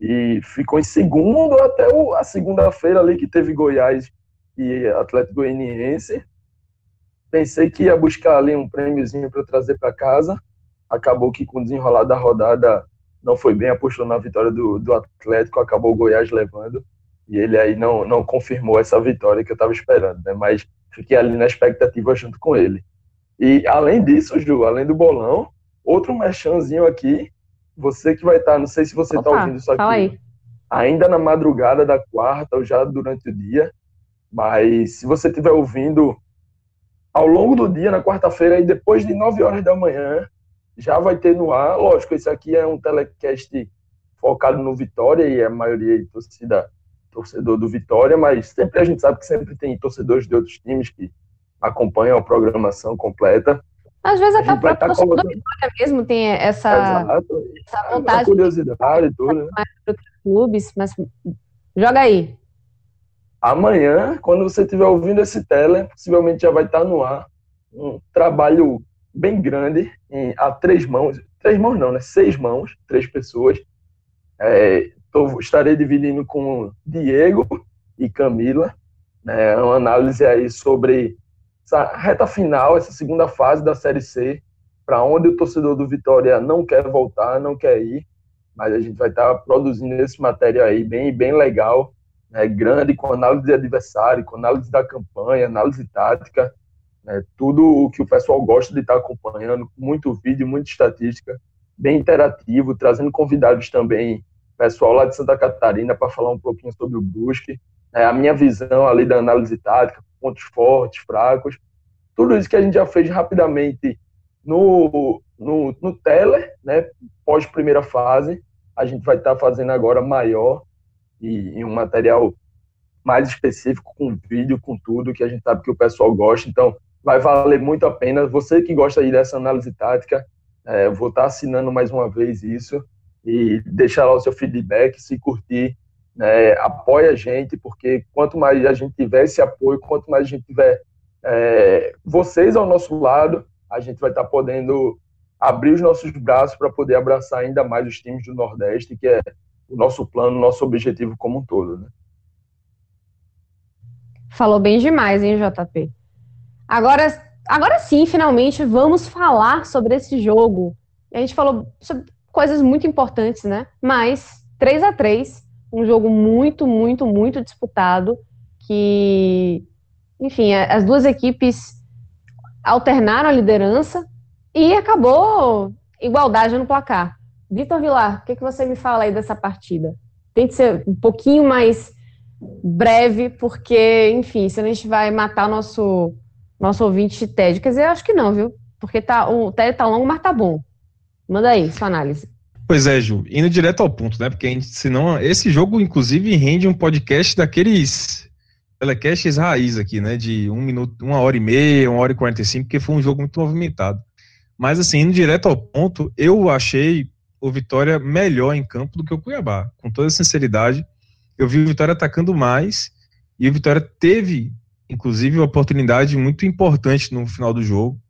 Speaker 3: e ficou em segundo até o, a segunda-feira ali que teve Goiás e Atlético Goianiense. Pensei que ia buscar ali um prêmiozinho para trazer para casa. Acabou que com o desenrolar da rodada não foi bem, apostou na vitória do, do Atlético, acabou o Goiás levando, e ele aí não, não confirmou essa vitória que eu estava esperando, né? Mas fiquei ali na expectativa junto com ele. E além disso, Ju, além do bolão, outro mechanzinho aqui, você que vai estar, tá, não sei se você está ouvindo isso aqui, ainda na madrugada da quarta ou já durante o dia, mas se você estiver ouvindo ao longo do dia, na quarta-feira, e depois de 9 horas da manhã, já vai ter no ar. Lógico, esse aqui é um telecast focado no Vitória e a maioria é torcida, torcedor do Vitória, mas sempre a gente sabe que sempre tem torcedores de outros times que acompanham a programação completa.
Speaker 1: Às vezes até o próprio tá colocando... Vitória mesmo tem essa,
Speaker 3: Exato. essa vontade. curiosidade e tudo, né? Mais
Speaker 1: clubes, mas joga aí.
Speaker 3: Amanhã, quando você estiver ouvindo esse tele, possivelmente já vai estar no ar um trabalho bem grande, em, a três mãos, três mãos não, né? Seis mãos, três pessoas. É, tô, estarei dividindo com Diego e Camila, né? Uma análise aí sobre essa reta final, essa segunda fase da Série C, para onde o torcedor do Vitória não quer voltar, não quer ir, mas a gente vai estar tá produzindo esse material aí bem, bem legal, né? grande, com análise de adversário, com análise da campanha, análise tática, né? Tudo o que o pessoal gosta de estar acompanhando, muito vídeo, muita estatística, bem interativo, trazendo convidados também, pessoal lá de Santa Catarina, para falar um pouquinho sobre o Brusque, né? a minha visão ali da análise tática, pontos fortes, fracos, tudo isso que a gente já fez rapidamente no, no, no Teller, né? pós primeira fase, a gente vai estar fazendo agora maior e, e um material mais específico, com vídeo, com tudo, que a gente sabe que o pessoal gosta. Então, vai valer muito a pena. Você que gosta aí dessa análise tática, é, vou estar assinando mais uma vez isso e deixar lá o seu feedback, se curtir, né, apoia a gente, porque quanto mais a gente tiver esse apoio, quanto mais a gente tiver é, vocês ao nosso lado, a gente vai estar podendo abrir os nossos braços para poder abraçar ainda mais os times do Nordeste, que é o nosso plano, o nosso objetivo como um todo. Né?
Speaker 1: Falou bem demais, hein, JP? Agora, agora sim, finalmente, vamos falar sobre esse jogo. A gente falou sobre coisas muito importantes, né? Mas 3 a 3 um jogo muito, muito, muito disputado, que, enfim, as duas equipes alternaram a liderança e acabou igualdade no placar. Vitor Vilar, o que, que você me fala aí dessa partida? Tente ser um pouquinho mais breve, porque, enfim, se a gente vai matar nosso, nosso ouvinte TED. Quer dizer, acho que não, viu? Porque tá, o TED tá longo, mas tá bom. Manda aí, sua análise.
Speaker 2: Pois é, Ju, indo direto ao ponto, né? Porque a gente, senão, esse jogo, inclusive, rende um podcast daqueles telecasts raiz aqui, né? De um minuto, uma hora e meia, uma hora e quarenta e cinco, porque foi um jogo muito movimentado. Mas, assim, indo direto ao ponto, eu achei o Vitória melhor em campo do que o Cuiabá. Com toda sinceridade, eu vi o Vitória atacando mais e o Vitória teve, inclusive, uma oportunidade muito importante no final do jogo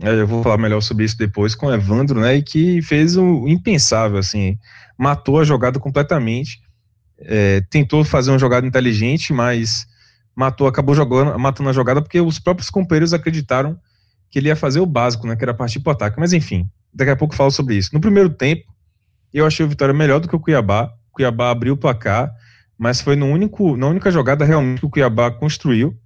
Speaker 2: eu vou falar melhor sobre isso depois com o Evandro, né? E que fez o impensável, assim, matou a jogada completamente. É, tentou fazer uma jogada inteligente, mas matou, acabou jogando, matando a jogada porque os próprios companheiros acreditaram que ele ia fazer o básico, né? Que era partir para ataque. Mas enfim, daqui a pouco falo sobre isso. No primeiro tempo, eu achei o Vitória melhor do que o Cuiabá. O Cuiabá abriu o placar, mas foi no único, na única jogada realmente que o Cuiabá construiu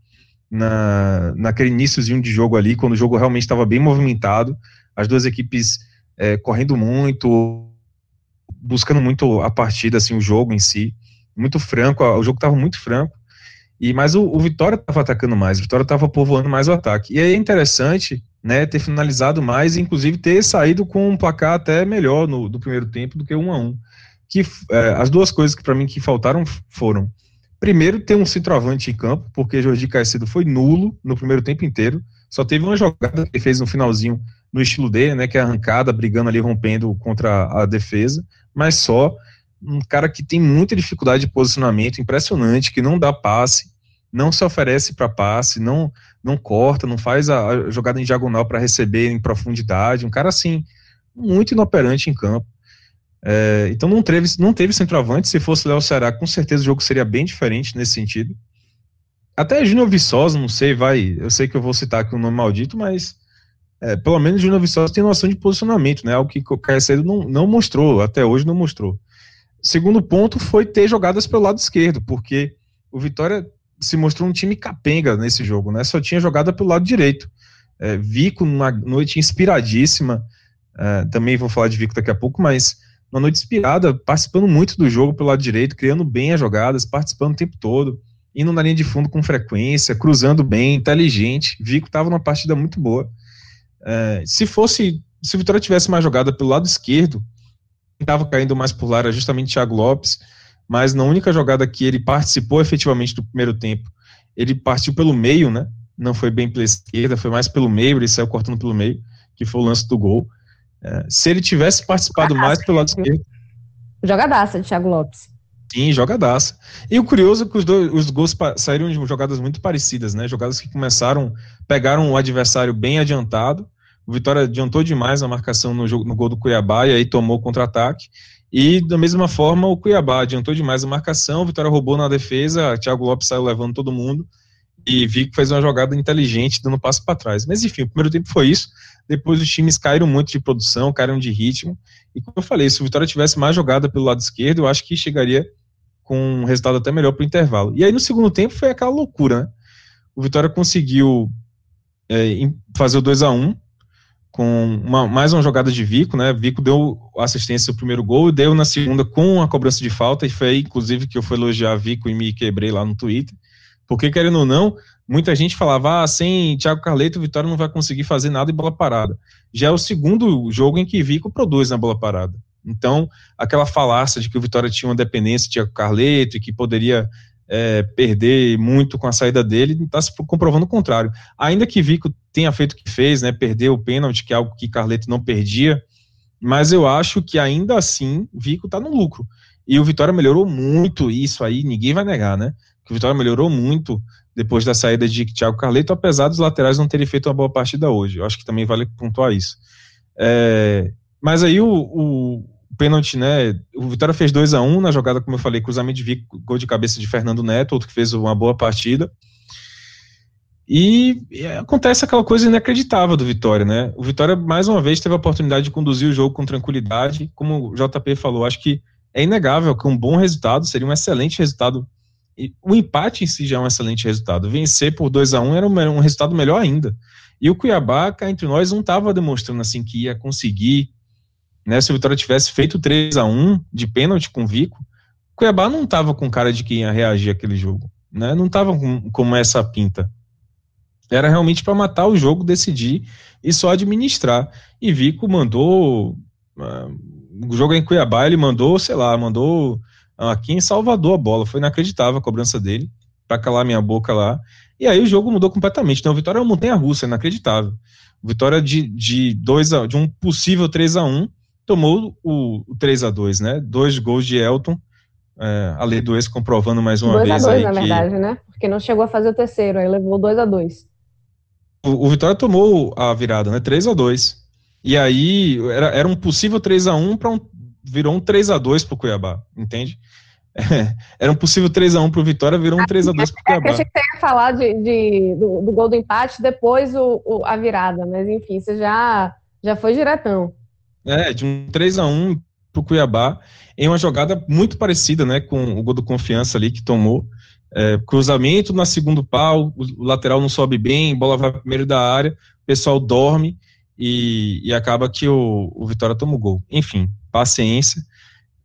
Speaker 2: na, naquele iníciozinho de jogo ali, quando o jogo realmente estava bem movimentado, as duas equipes é, correndo muito, buscando muito a partida, assim, o jogo em si, muito franco, o jogo estava muito franco, e mas o, o Vitória estava atacando mais, o Vitória estava povoando mais o ataque. E aí é interessante, né, ter finalizado mais, inclusive ter saído com um placar até melhor no do primeiro tempo do que um a um. Que é, as duas coisas que para mim que faltaram foram Primeiro, ter um centroavante em campo, porque Jordi Caicedo foi nulo no primeiro tempo inteiro. Só teve uma jogada que ele fez no finalzinho, no estilo dele, né? Que é arrancada, brigando ali, rompendo contra a defesa. Mas só um cara que tem muita dificuldade de posicionamento, impressionante, que não dá passe, não se oferece para passe, não não corta, não faz a, a jogada em diagonal para receber em profundidade. Um cara assim, muito inoperante em campo. É, então não teve, não teve centroavante. Se fosse Léo Ceará, com certeza o jogo seria bem diferente nesse sentido. Até Júnior Viçosa, não sei, vai. Eu sei que eu vou citar aqui um nome maldito, mas é, pelo menos Júnior Viçosa tem noção de posicionamento, né? Algo que o Caicedo não, não mostrou, até hoje não mostrou. Segundo ponto foi ter jogadas pelo lado esquerdo, porque o Vitória se mostrou um time capenga nesse jogo, né? Só tinha jogada pelo lado direito. É, Vico, numa noite inspiradíssima, é, também vou falar de Vico daqui a pouco, mas uma noite inspirada, participando muito do jogo pelo lado direito, criando bem as jogadas, participando o tempo todo, indo na linha de fundo com frequência, cruzando bem, inteligente. Vico estava numa partida muito boa. É, se fosse, se o Vitória tivesse mais jogada pelo lado esquerdo, quem estava caindo mais por lá era justamente Thiago Lopes, mas na única jogada que ele participou efetivamente do primeiro tempo, ele partiu pelo meio, né? Não foi bem pela esquerda, foi mais pelo meio, ele saiu cortando pelo meio, que foi o lance do gol. É, se ele tivesse participado mais pelo lado esquerdo.
Speaker 1: Jogadaça de Thiago Lopes.
Speaker 2: Sim, jogadaça. E o curioso é que os, dois, os gols saíram de jogadas muito parecidas, né? Jogadas que começaram, pegaram o adversário bem adiantado. O Vitória adiantou demais a marcação no, jogo, no gol do Cuiabá e aí tomou contra-ataque. E da mesma forma, o Cuiabá adiantou demais a marcação, o Vitória roubou na defesa, Thiago Lopes saiu levando todo mundo e Vico fez uma jogada inteligente, dando passo para trás. Mas enfim, o primeiro tempo foi isso. Depois os times caíram muito de produção, caíram de ritmo. E como eu falei, se o Vitória tivesse mais jogada pelo lado esquerdo, eu acho que chegaria com um resultado até melhor para o intervalo. E aí no segundo tempo foi aquela loucura, né? O Vitória conseguiu é, fazer o 2 a 1 com uma, mais uma jogada de Vico, né? Vico deu assistência no primeiro gol deu na segunda com a cobrança de falta, e foi aí, inclusive, que eu fui elogiar Vico e me quebrei lá no Twitter. Porque, querendo ou não, muita gente falava, ah, sem Thiago Carleto, o Vitória não vai conseguir fazer nada em bola parada. Já é o segundo jogo em que Vico produz na bola parada. Então, aquela falácia de que o Vitória tinha uma dependência de Thiago Carleto e que poderia é, perder muito com a saída dele, está se comprovando o contrário. Ainda que Vico tenha feito o que fez, né, perder o pênalti, que é algo que Carleto não perdia, mas eu acho que ainda assim Vico está no lucro. E o Vitória melhorou muito isso aí, ninguém vai negar, né? Que o Vitória melhorou muito depois da saída de Thiago Carleto, apesar dos laterais não terem feito uma boa partida hoje. Eu acho que também vale pontuar isso. É, mas aí o, o, pênalti, né? O Vitória fez 2 a 1 um na jogada, como eu falei, cruzamento de Vico, gol de cabeça de Fernando Neto, outro que fez uma boa partida. E, e, acontece aquela coisa inacreditável do Vitória, né? O Vitória, mais uma vez, teve a oportunidade de conduzir o jogo com tranquilidade. Como o JP falou, acho que é inegável que um bom resultado seria um excelente resultado. O empate em si já é um excelente resultado. Vencer por 2 a 1 um era um, um resultado melhor ainda. E o Cuiabá, cá entre nós, não estava demonstrando assim que ia conseguir. Né, se o Vitória tivesse feito 3 a 1 de pênalti com o Vico, o Cuiabá não estava com cara de que ia reagir àquele jogo. Né, não estava com, com essa pinta. Era realmente para matar o jogo, decidir e só administrar. E Vico mandou. Uh, o jogo em Cuiabá, ele mandou, sei lá, mandou aqui em Salvador a bola. Foi inacreditável a cobrança dele, para calar minha boca lá. E aí o jogo mudou completamente. Então, vitória é uma montanha russa, é inacreditável. Vitória de, de, dois a, de um possível 3 a 1 tomou o, o 3 a 2 né? Dois gols de Elton. É, a lei do ex comprovando mais uma 2 vez. 2 a 2
Speaker 1: na que... verdade, né? Porque não chegou a fazer o terceiro, aí levou 2 a 2
Speaker 2: o, o Vitória tomou a virada, né? 3 a 2 E aí era, era um possível 3 a 1 para um virou um 3 a 2 pro Cuiabá, entende? [LAUGHS] É, era um possível 3x1 pro Vitória, virou um 3x2 pro Cuiabá.
Speaker 1: Eu achei que você ia falar de, de do, do, gol do empate, depois o, o, a virada, mas enfim, você já, já foi diretão.
Speaker 2: É, de um 3x1 pro Cuiabá, em uma jogada muito parecida, né, com o gol do Confiança ali que tomou. É, cruzamento na segundo pau, o lateral não sobe bem, bola vai primeiro da área, o pessoal dorme e, e acaba que o, o Vitória toma o gol. Enfim, paciência.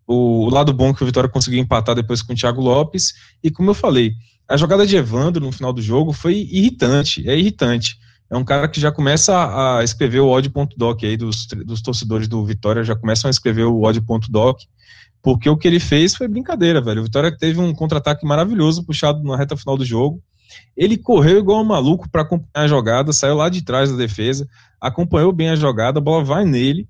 Speaker 2: O, o, lado bom é que o Vitória conseguiu empatar depois com o Thiago Lopes, e como eu falei, a jogada de Evandro no final do jogo foi irritante, é irritante. É um cara que já começa a, escrever o odd.doc aí dos, dos torcedores do Vitória, já começam a escrever o odd.doc porque o que ele fez foi brincadeira, velho. O Vitória teve um contra-ataque maravilhoso puxado na reta final do jogo. Ele correu igual um maluco para acompanhar a jogada, saiu lá de trás da defesa, acompanhou bem a jogada, a bola vai nele,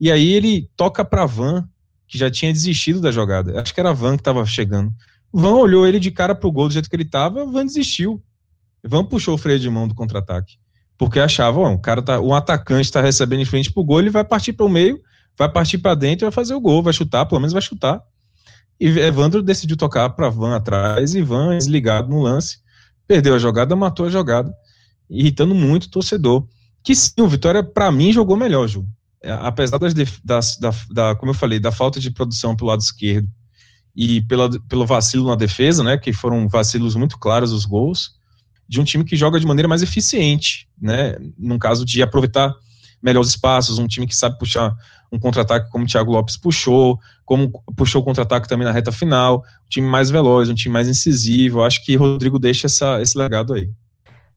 Speaker 2: e aí ele toca para Van, que já tinha desistido da jogada. Acho que era Van que estava chegando. Van olhou ele de cara pro gol do jeito que ele tava, Van desistiu. Van puxou o freio de mão do contra-ataque. Porque achava, ó, o cara tá, um atacante está recebendo em frente pro gol, ele vai partir para o meio, vai partir para dentro e vai fazer o gol, vai chutar, pelo menos vai chutar. E Evandro decidiu tocar para Van atrás e Van desligado no lance, perdeu a jogada, matou a jogada, irritando muito o torcedor. Que sim, o Vitória para mim jogou melhor, Ju. É, apesar das, das da, da, como eu falei, da falta de produção pelo lado esquerdo e pela, pelo vacilo na defesa, né, que foram vacilos muito claros os gols, de um time que joga de maneira mais eficiente, né, no caso de aproveitar melhor os espaços, um time que sabe puxar um contra-ataque como o Thiago Lopes puxou, como puxou o contra-ataque também na reta final, um time mais veloz, um time mais incisivo. Acho que Rodrigo deixa essa, esse legado aí.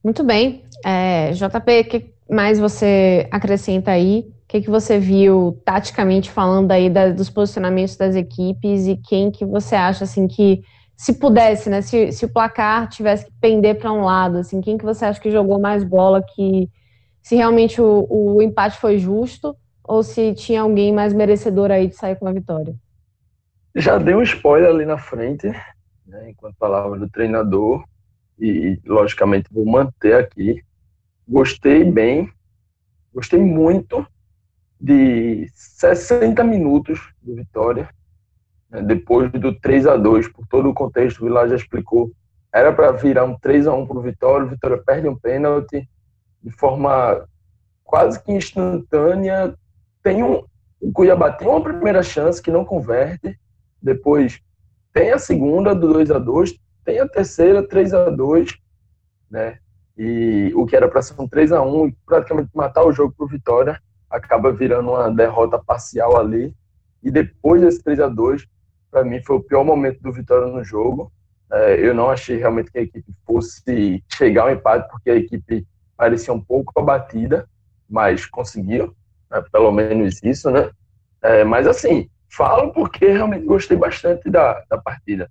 Speaker 1: Muito bem. É, JP, o que mais você acrescenta aí? Que, que você viu taticamente falando aí da, dos posicionamentos das equipes e quem que você acha assim que se pudesse, né, se, se o placar tivesse que pender para um lado, assim, quem que você acha que jogou mais bola, que se realmente o, o empate foi justo ou se tinha alguém mais merecedor aí de sair com a vitória?
Speaker 3: Já dei um spoiler ali na frente, né, enquanto palavra do treinador, e logicamente vou manter aqui. Gostei bem, gostei muito de 60 minutos do Vitória, né, depois do 3 a 2 por todo o contexto, o Vilar já explicou. Era para virar um 3 a 1 para o Vitória, o Vitória perde um pênalti de forma quase que instantânea, tem um, o Cuiabá tem uma primeira chance que não converte, depois tem a segunda do 2 a 2 tem a terceira 3 a 2 né? E o que era para ser um 3 a 1 e praticamente matar o jogo para Vitória, acaba virando uma derrota parcial ali. E depois desse 3 a 2 para mim foi o pior momento do Vitória no jogo. É, eu não achei realmente que a equipe fosse chegar ao empate, porque a equipe parecia um pouco abatida, mas conseguiu né, pelo menos isso, né? É, mas assim, falo porque realmente gostei bastante da, da partida.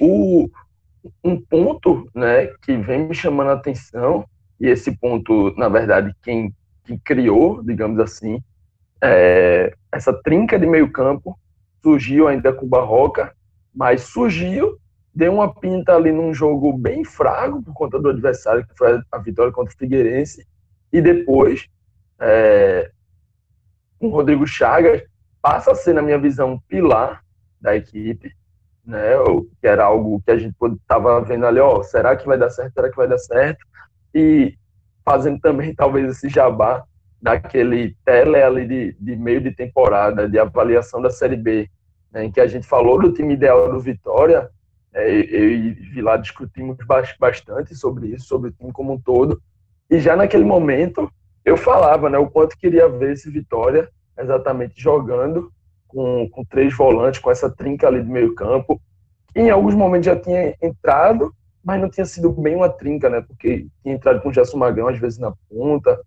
Speaker 3: O, um ponto né, que vem me chamando a atenção, e esse ponto, na verdade, quem, quem criou, digamos assim, é, essa trinca de meio campo surgiu ainda com o Barroca, mas surgiu, deu uma pinta ali num jogo bem fraco por conta do adversário, que foi a vitória contra o Figueirense, e depois é, com o Rodrigo Chagas, passa a ser, na minha visão, um pilar da equipe, né? Que era algo que a gente estava vendo ali, ó, será que vai dar certo? Será que vai dar certo? E fazendo também talvez esse jabá daquele tele ali de, de meio de temporada, de avaliação da Série B, né, em que a gente falou do time ideal do Vitória, é, eu e Vilar discutimos bastante sobre isso, sobre o time como um todo, e já naquele momento eu falava né, o quanto queria ver esse Vitória exatamente jogando com, com três volantes, com essa trinca ali do meio campo, em alguns momentos já tinha entrado, mas não tinha sido bem uma trinca, né? Porque tinha entrado com o Gerson Magrão, às vezes na ponta,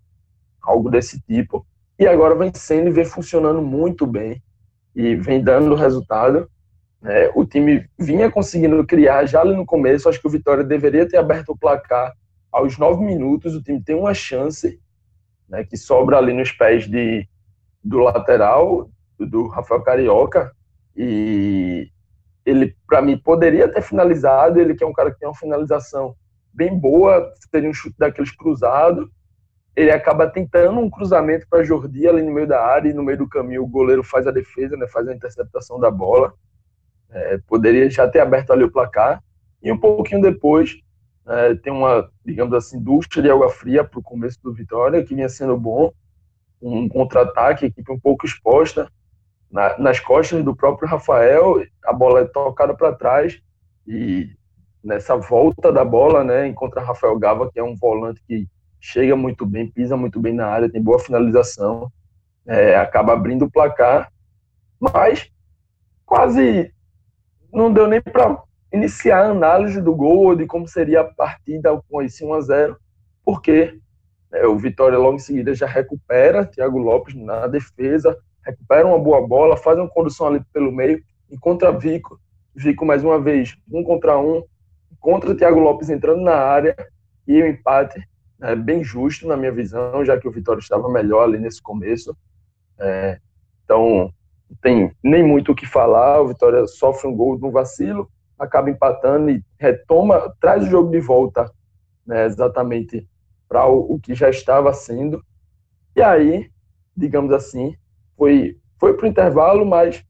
Speaker 3: algo desse tipo. E agora vem sendo e vem funcionando muito bem. E vem dando resultado. É, o time vinha conseguindo criar já ali no começo. Acho que o Vitória deveria ter aberto o placar aos nove minutos. O time tem uma chance né, que sobra ali nos pés de, do lateral, do Rafael Carioca. E ele, para mim, poderia ter finalizado. Ele que é um cara que tem uma finalização bem boa, teria um chute daqueles cruzado. Ele acaba tentando um cruzamento para Jordi ali no meio da área e no meio do caminho o goleiro faz a defesa, né, faz a interceptação da bola. É, poderia já ter aberto ali o placar. E um pouquinho depois, é, tem uma, digamos assim, ducha de água fria para o começo do Vitória, que vinha sendo bom. Um contra-ataque, equipe um pouco exposta na, nas costas do próprio Rafael, a bola é tocada para trás e nessa volta da bola, né, encontra Rafael Gava, que é um volante que chega muito bem, pisa muito bem na área, tem boa finalização, é, acaba abrindo o placar, mas quase não deu nem para iniciar a análise do gol, de como seria a partida com esse 1 a 0 porque é, o Vitória logo em seguida já recupera Thiago Lopes na defesa, recupera uma boa bola, faz uma condução ali pelo meio, encontra Vico, Vico mais uma vez, um contra um, contra Thiago Lopes entrando na área, e o empate é bem justo, na minha visão, já que o Vitória estava melhor ali nesse começo. É, então, não tem nem muito o que falar, o Vitória sofre um gol no vacilo, acaba empatando e retoma, traz o jogo de volta né, exatamente para o, o que já estava sendo. E aí, digamos assim, foi, foi para o intervalo, mas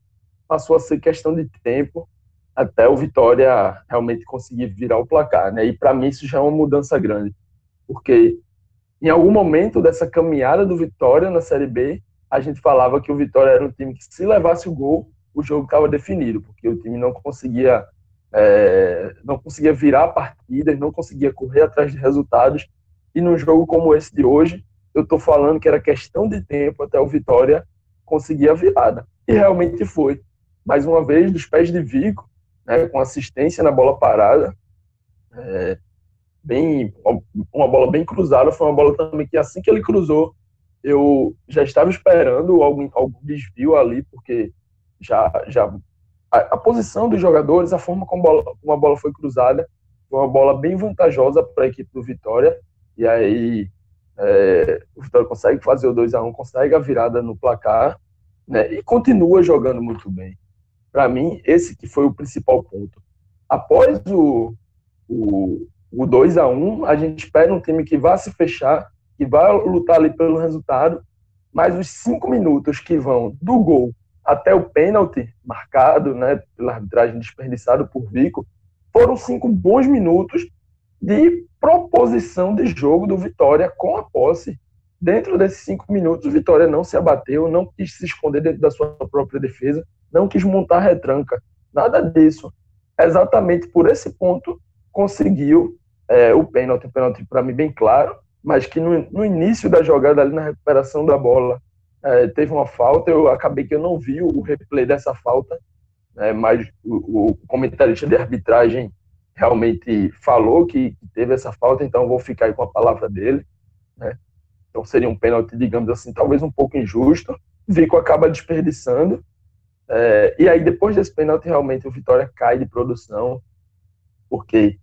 Speaker 3: passou a ser questão de tempo até o Vitória realmente conseguir virar o placar, né? E para mim isso já é uma mudança grande, porque em algum momento dessa caminhada do Vitória na Série B, a gente falava que o Vitória era um time que se levasse o gol, o jogo estava definido, porque o time não conseguia é, não conseguia virar a partida, não conseguia correr atrás de resultados. E num jogo como esse de hoje, eu estou falando que era questão de tempo até o Vitória conseguir a virada. E realmente foi. Mais uma vez, dos pés de Vico, né, com assistência na bola parada, é, bem, uma bola bem cruzada, foi uma bola também que assim que ele cruzou, eu já estava esperando algum, algum desvio ali, porque já, já a, a posição dos jogadores, a forma como, bola, como a bola foi cruzada, foi uma bola bem vantajosa para a equipe do Vitória, e aí é, o Vitória consegue fazer o 2 a 1 consegue a virada no placar né, e continua jogando muito bem. Para mim, esse que foi o principal ponto. Após o, o, o 2 a 1 a gente espera um time que vá se fechar, que vai lutar ali pelo resultado, mas os cinco minutos que vão do gol até o pênalti marcado, né, pela arbitragem desperdiçado por Vico, foram cinco bons minutos de proposição de jogo do Vitória com a posse. Dentro desses cinco minutos, o Vitória não se abateu, não quis se esconder dentro da sua própria defesa, não quis montar retranca, nada disso. Exatamente por esse ponto conseguiu é, o pênalti, o pênalti para mim bem claro, mas que no, no, início da jogada ali na recuperação da bola é, teve uma falta, eu acabei que eu não vi o replay dessa falta, é, mas o, o comentarista de arbitragem realmente falou que teve essa falta, então vou ficar aí com a palavra dele. Né? Então seria um pênalti, digamos assim, talvez um pouco injusto. Vico acaba desperdiçando. É, e aí, depois desse pênalti, realmente o Vitória cai de produção, porque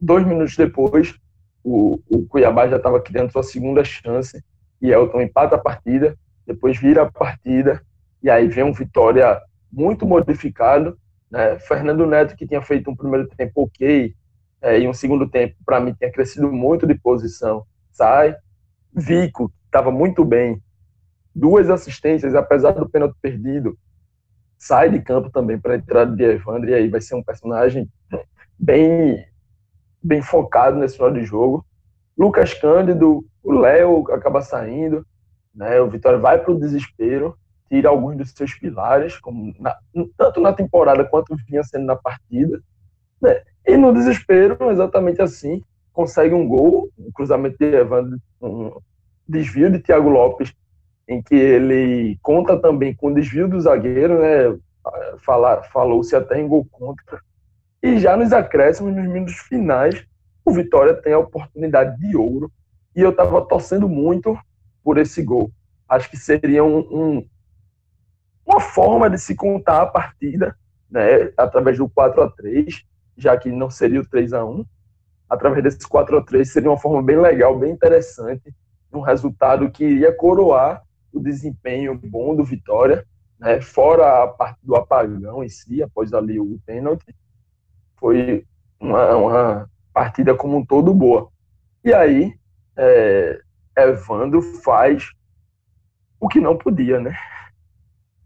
Speaker 3: dois minutos depois, o, o Cuiabá já estava criando sua segunda chance, e Elton empata a partida, depois vira a partida, e aí vem um Vitória muito modificado, né? Fernando Neto, que tinha feito um primeiro tempo ok, é, e um segundo tempo, para mim, tinha crescido muito de posição, sai. Vico, estava muito bem, duas assistências, apesar do pênalti perdido, sai de campo também para a entrada de Evandro, e aí vai ser um personagem bem, bem focado nesse final de jogo. Lucas Cândido, o Léo acaba saindo, né? O Vitória vai para o desespero, tira alguns dos seus pilares, como na, tanto na temporada quanto vinha sendo na partida, né? E no desespero, exatamente assim, consegue um gol, um cruzamento de Evandro, um desvio de Thiago Lopes, em que ele conta também com o desvio do zagueiro, né? Falou-se até em gol contra. E já nos acréscimos, nos minutos finais, o Vitória tem a oportunidade de ouro. E eu estava torcendo muito por esse gol. Acho que seria um, um, uma forma de se contar a partida, né, através do 4 a 3 já que não seria o 3 a 1 Através desse 4 a 3 seria uma forma bem legal, bem interessante, um resultado que iria coroar o desempenho bom do Vitória, né, fora a parte do apagão em si, após ali o pênalti. Foi uma, uma partida como um todo boa. E aí, é, Evandro faz o que não podia, né?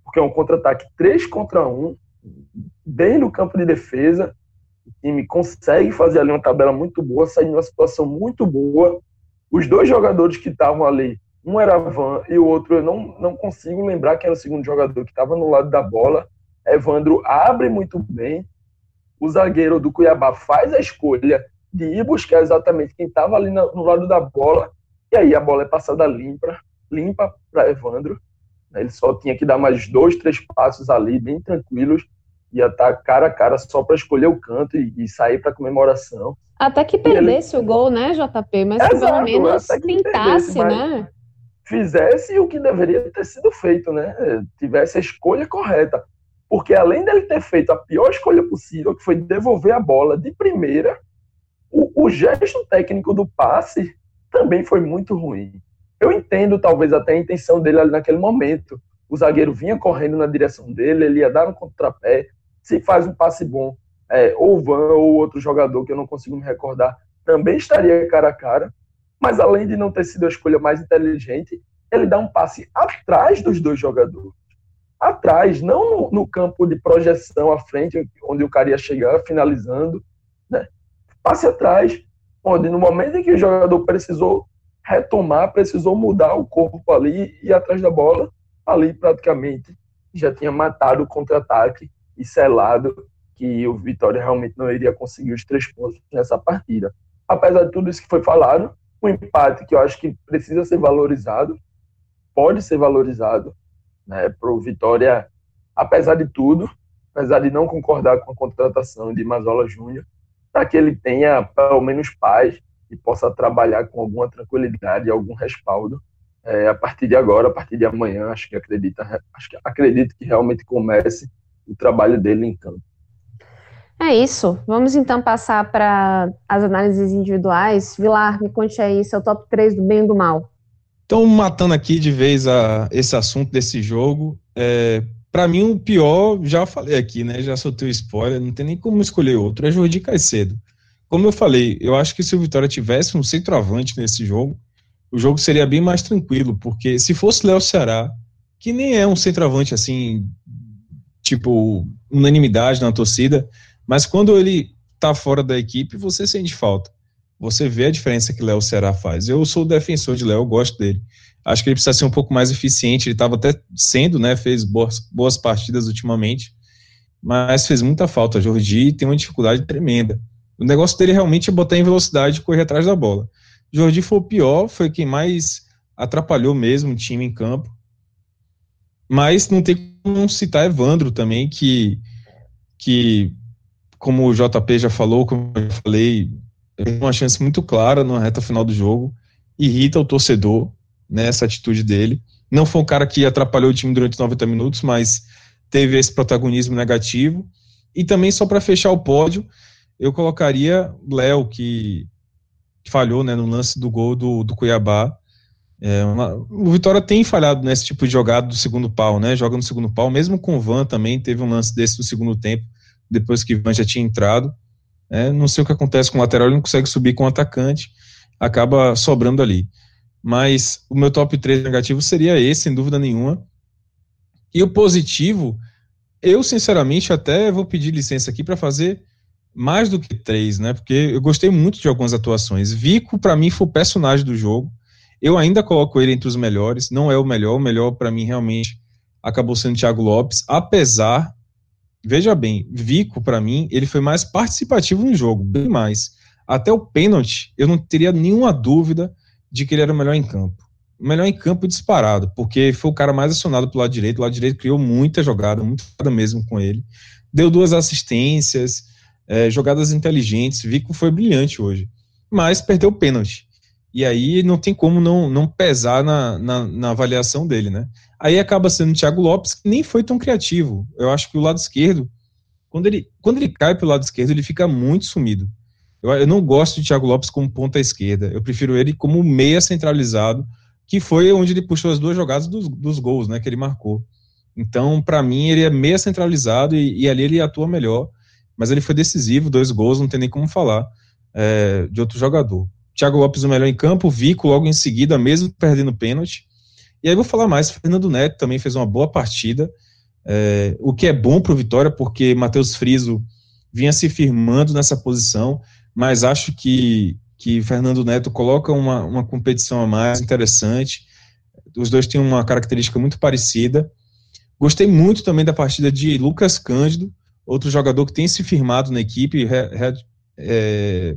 Speaker 3: Porque é um contra-ataque 3 contra 1, bem no campo de defesa. O time consegue fazer ali uma tabela muito boa, sair numa situação muito boa. Os dois jogadores que estavam ali, um era Van e o outro eu não, não consigo lembrar quem era o segundo jogador que estava no lado da bola. Evandro abre muito bem. O zagueiro do Cuiabá faz a escolha de ir buscar exatamente quem estava ali no lado da bola, e aí a bola é passada limpa, limpa para Evandro. Né? Ele só tinha que dar mais dois, três passos ali, bem tranquilos, ia estar cara a cara só para escolher o canto e, e sair para comemoração.
Speaker 1: Até que perdesse ele... o gol, né, JP? Mas Exato, que pelo menos tentasse, né?
Speaker 3: Fizesse o que deveria ter sido feito, né? Tivesse a escolha correta. Porque além dele ter feito a pior escolha possível, que foi devolver a bola de primeira, o, o gesto técnico do passe também foi muito ruim. Eu entendo, talvez, até a intenção dele ali naquele momento. O zagueiro vinha correndo na direção dele, ele ia dar um contrapé. Se faz um passe bom, é, ou Van ou outro jogador que eu não consigo me recordar, também estaria cara a cara. Mas além de não ter sido a escolha mais inteligente, ele dá um passe atrás dos dois jogadores. Atrás, não no, no campo de projeção à frente, onde o cara ia chegar finalizando. Né? Passe atrás, onde no momento em que o jogador precisou retomar, precisou mudar o corpo ali e atrás da bola, ali praticamente já tinha matado o contra-ataque e selado que o Vitória realmente não iria conseguir os três pontos nessa partida. Apesar de tudo isso que foi falado, um empate que eu acho que precisa ser valorizado, pode ser valorizado né, para o Vitória, apesar de tudo, apesar de não concordar com a contratação de Mazola Júnior, para que ele tenha pelo menos paz e possa trabalhar com alguma tranquilidade, algum respaldo é, a partir de agora, a partir de amanhã, acho que acredita, acho que acredito que realmente comece o trabalho dele em campo.
Speaker 1: É isso. Vamos então passar para as análises individuais. Vilar, me conte aí seu top 3 do bem e do mal.
Speaker 2: Então, matando aqui de vez a, esse assunto desse jogo, é, para mim, o pior, já falei aqui, né? Já soltei o spoiler, não tem nem como escolher outro. É Jordi Caicedo. Como eu falei, eu acho que se o Vitória tivesse um centroavante nesse jogo, o jogo seria bem mais tranquilo, porque se fosse Léo Ceará, que nem é um centroavante assim, tipo, unanimidade na torcida, mas quando ele tá fora da equipe, você sente falta. Você vê a diferença que Léo Ceará faz. Eu sou defensor de Léo, gosto dele. Acho que ele precisa ser um pouco mais eficiente. Ele estava até sendo, né? Fez boas, boas partidas ultimamente, mas fez muita falta. Jordi tem uma dificuldade tremenda. O negócio dele realmente é botar em velocidade e correr atrás da bola. Jordi foi o pior, foi quem mais atrapalhou mesmo o time em campo. Mas não tem como citar Evandro também, que, que como o JP já falou, como eu falei, tem uma chance muito clara na reta final do jogo, irrita o torcedor, nessa atitude dele. Não foi um cara que atrapalhou o time durante 90 minutos, mas teve esse protagonismo negativo. E também, só para fechar o pódio, eu colocaria Léo, que, falhou né, no lance do gol do, do Cuiabá. É uma, o Vitória tem falhado nesse tipo de jogada do segundo pau, né? Joga no segundo pau, mesmo com o Van também teve um lance desse no segundo tempo, depois que o Van já tinha entrado. É, não sei o que acontece com o lateral, ele não consegue subir com o atacante, acaba sobrando ali. Mas o meu top 3 negativo seria esse, sem dúvida nenhuma. E o positivo, eu sinceramente até vou pedir licença aqui para fazer mais do que três, né? Porque eu gostei muito de algumas atuações. Vico, para mim, foi o personagem do jogo. Eu ainda coloco ele entre os melhores. Não é o melhor. O melhor, para mim, realmente acabou sendo Thiago Lopes. Apesar, veja bem, Vico, para mim, ele foi mais participativo no jogo, bem mais. Até o pênalti, eu não teria nenhuma dúvida de que ele era o melhor em campo. O melhor em campo disparado, porque foi o cara mais acionado pelo lado direito. O lado direito criou muita jogada, muita jogada mesmo com ele. Deu duas assistências, é, jogadas inteligentes. Vico foi brilhante hoje, mas perdeu o pênalti. E aí não tem como não, não pesar na, na, na, avaliação dele, né? Aí acaba sendo o Thiago Lopes, que nem foi tão criativo. Eu acho que o lado esquerdo, quando ele, quando ele cai pelo lado esquerdo, ele fica muito sumido. Eu, eu não gosto de Thiago Lopes como ponta esquerda. Eu prefiro ele como meia centralizado, que foi onde ele puxou as duas jogadas dos, dos gols, né? Que ele marcou. Então, para mim, ele é meia centralizado e, e ali ele atua melhor mas ele foi decisivo, dois gols, não tem nem como falar é, de outro jogador. Thiago Lopes o melhor em campo, Vico logo em seguida, mesmo perdendo pênalti. E aí vou falar mais, Fernando Neto também fez uma boa partida, é, o que é bom para o Vitória, porque Matheus Friso vinha se firmando nessa posição, mas acho que, que Fernando Neto coloca uma, uma competição a mais interessante. Os dois têm uma característica muito parecida. Gostei muito também da partida de Lucas Cândido, outro jogador que tem se firmado na equipe, re, re, é,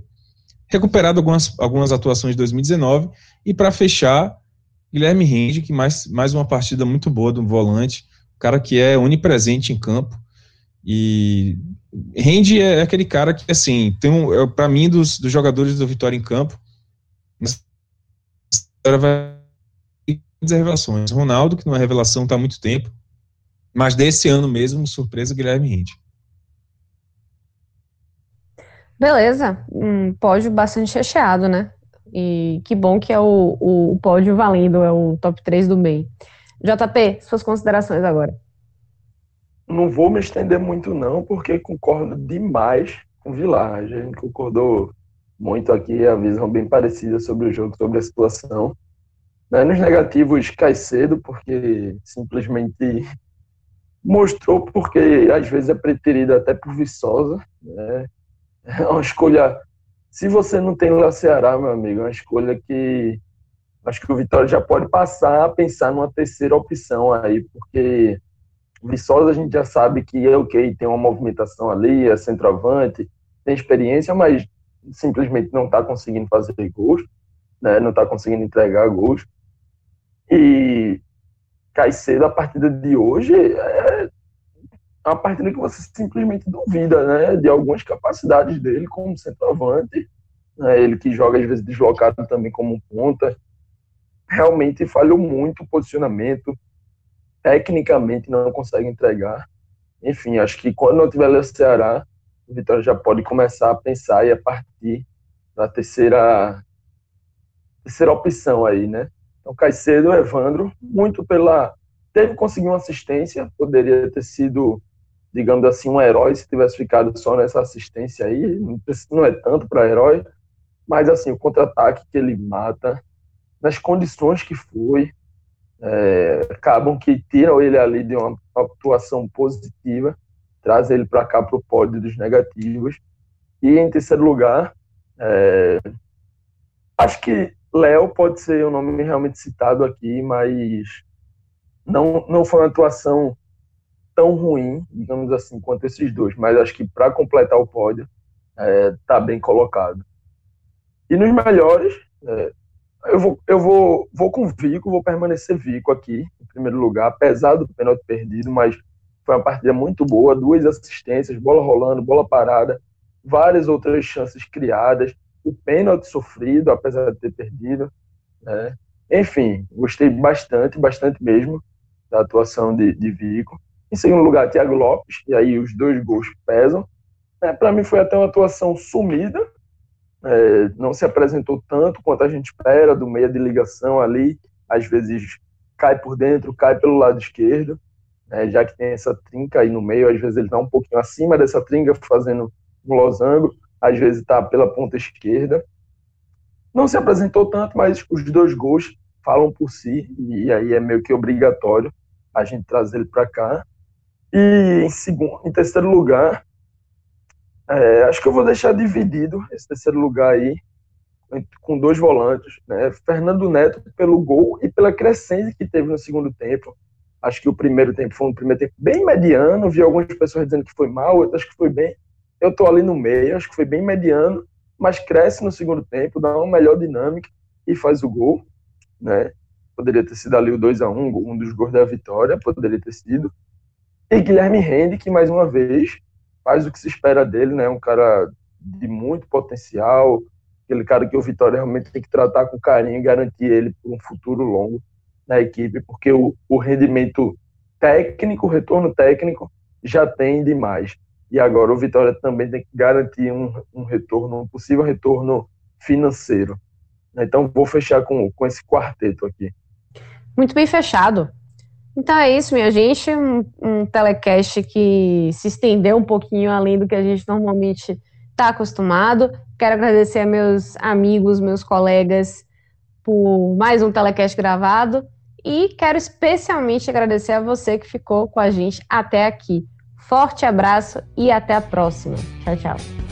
Speaker 2: recuperado algumas, algumas atuações de 2019. E para fechar, Guilherme Rende, que mais, mais uma partida muito boa do volante, cara que é onipresente em campo. E Rende é aquele cara que, assim, um, é, para mim, dos, dos jogadores do Vitória em campo, vai revelações. Ronaldo, que não é revelação está há muito tempo, mas desse ano mesmo, surpresa, Guilherme Rende.
Speaker 1: Beleza, um pódio bastante recheado, né? E que bom que é o, o, o pódio valendo, é o top 3 do bem. JP, suas considerações agora.
Speaker 3: Não vou me estender muito, não, porque concordo demais com o Vilar. A gente concordou muito aqui, a visão bem parecida sobre o jogo, sobre a situação. Né? Nos negativos cai cedo, porque simplesmente mostrou porque às vezes é preterido até por Viçosa, né? É uma escolha. Se você não tem lá Ceará, meu amigo, é uma escolha que acho que o Vitória já pode passar a pensar numa terceira opção aí, porque o Viçosa a gente já sabe que é ok, tem uma movimentação ali, é centroavante, tem experiência, mas simplesmente não está conseguindo fazer gols, né? não está conseguindo entregar gols. E Caicedo, a partida de hoje, é a partida que você simplesmente duvida, né, de algumas capacidades dele como centroavante, né, ele que joga às vezes deslocado também como ponta, realmente falhou muito o posicionamento, tecnicamente não consegue entregar. Enfim, acho que quando não tiver o Ceará, o Vitória já pode começar a pensar e a partir da terceira terceira opção aí, né? Então, Caicedo, Evandro, muito pela teve conseguido uma assistência, poderia ter sido digamos assim, um herói se tivesse ficado só nessa assistência aí. Não é tanto para herói, mas assim, o contra-ataque que ele mata, nas condições que foi, é, acabam que tiram ele ali de uma atuação positiva, traz ele para cá para o pódio dos negativos. E em terceiro lugar, é, acho que Léo pode ser o nome realmente citado aqui, mas não, não foi uma atuação tão ruim, digamos assim, quanto esses dois, mas acho que para completar o pódio é, tá bem colocado. E nos melhores, é, eu, vou, eu vou, vou com Vico, vou permanecer Vico aqui, em primeiro lugar, apesar do pênalti perdido, mas foi uma partida muito boa, duas assistências, bola rolando, bola parada, várias outras chances criadas, o pênalti sofrido, apesar de ter perdido. Né? Enfim, gostei bastante, bastante mesmo da atuação de, de Vico. Em segundo lugar, Thiago Lopes, e aí os dois gols pesam. É, Para mim foi até uma atuação sumida, é, não se apresentou tanto quanto a gente espera, do meia de ligação ali, às vezes cai por dentro, cai pelo lado esquerdo, é, já que tem essa trinca aí no meio, às vezes ele está um pouquinho acima dessa trinca, fazendo um losango, às vezes está pela ponta esquerda. Não se apresentou tanto, mas os dois gols falam por si, e aí é meio que obrigatório a gente trazer ele para cá. E em, segundo, em terceiro lugar, É, acho que eu vou deixar dividido esse terceiro lugar aí, com dois volantes, né? Fernando Neto pelo gol e pela crescente que teve no segundo tempo. Acho que o primeiro tempo foi um primeiro tempo bem mediano, vi algumas pessoas dizendo que foi mal, outras que foi bem. Eu tô ali no meio, acho que foi bem mediano, mas cresce no segundo tempo, dá uma melhor dinâmica e faz o gol, né? Poderia ter sido ali o 2 a 1 um dos gols da vitória, poderia ter sido. E Guilherme Rende, que mais uma vez faz o que se espera dele, né? Um cara de muito potencial, aquele cara que o Vitória realmente tem que tratar com carinho e garantir ele por um futuro longo na equipe, porque o, o rendimento técnico, o retorno técnico já tem demais. E agora o Vitória também tem que garantir um, um retorno, um possível retorno financeiro. Então vou fechar com, com esse quarteto aqui.
Speaker 1: Muito bem fechado. Então é isso, minha gente. Um, um telecast que se estendeu um pouquinho além do que a gente normalmente está acostumado. Quero agradecer a meus amigos, meus colegas por mais um telecast gravado e quero especialmente agradecer a você que ficou com a gente até aqui. Forte abraço e até a próxima. Tchau, tchau.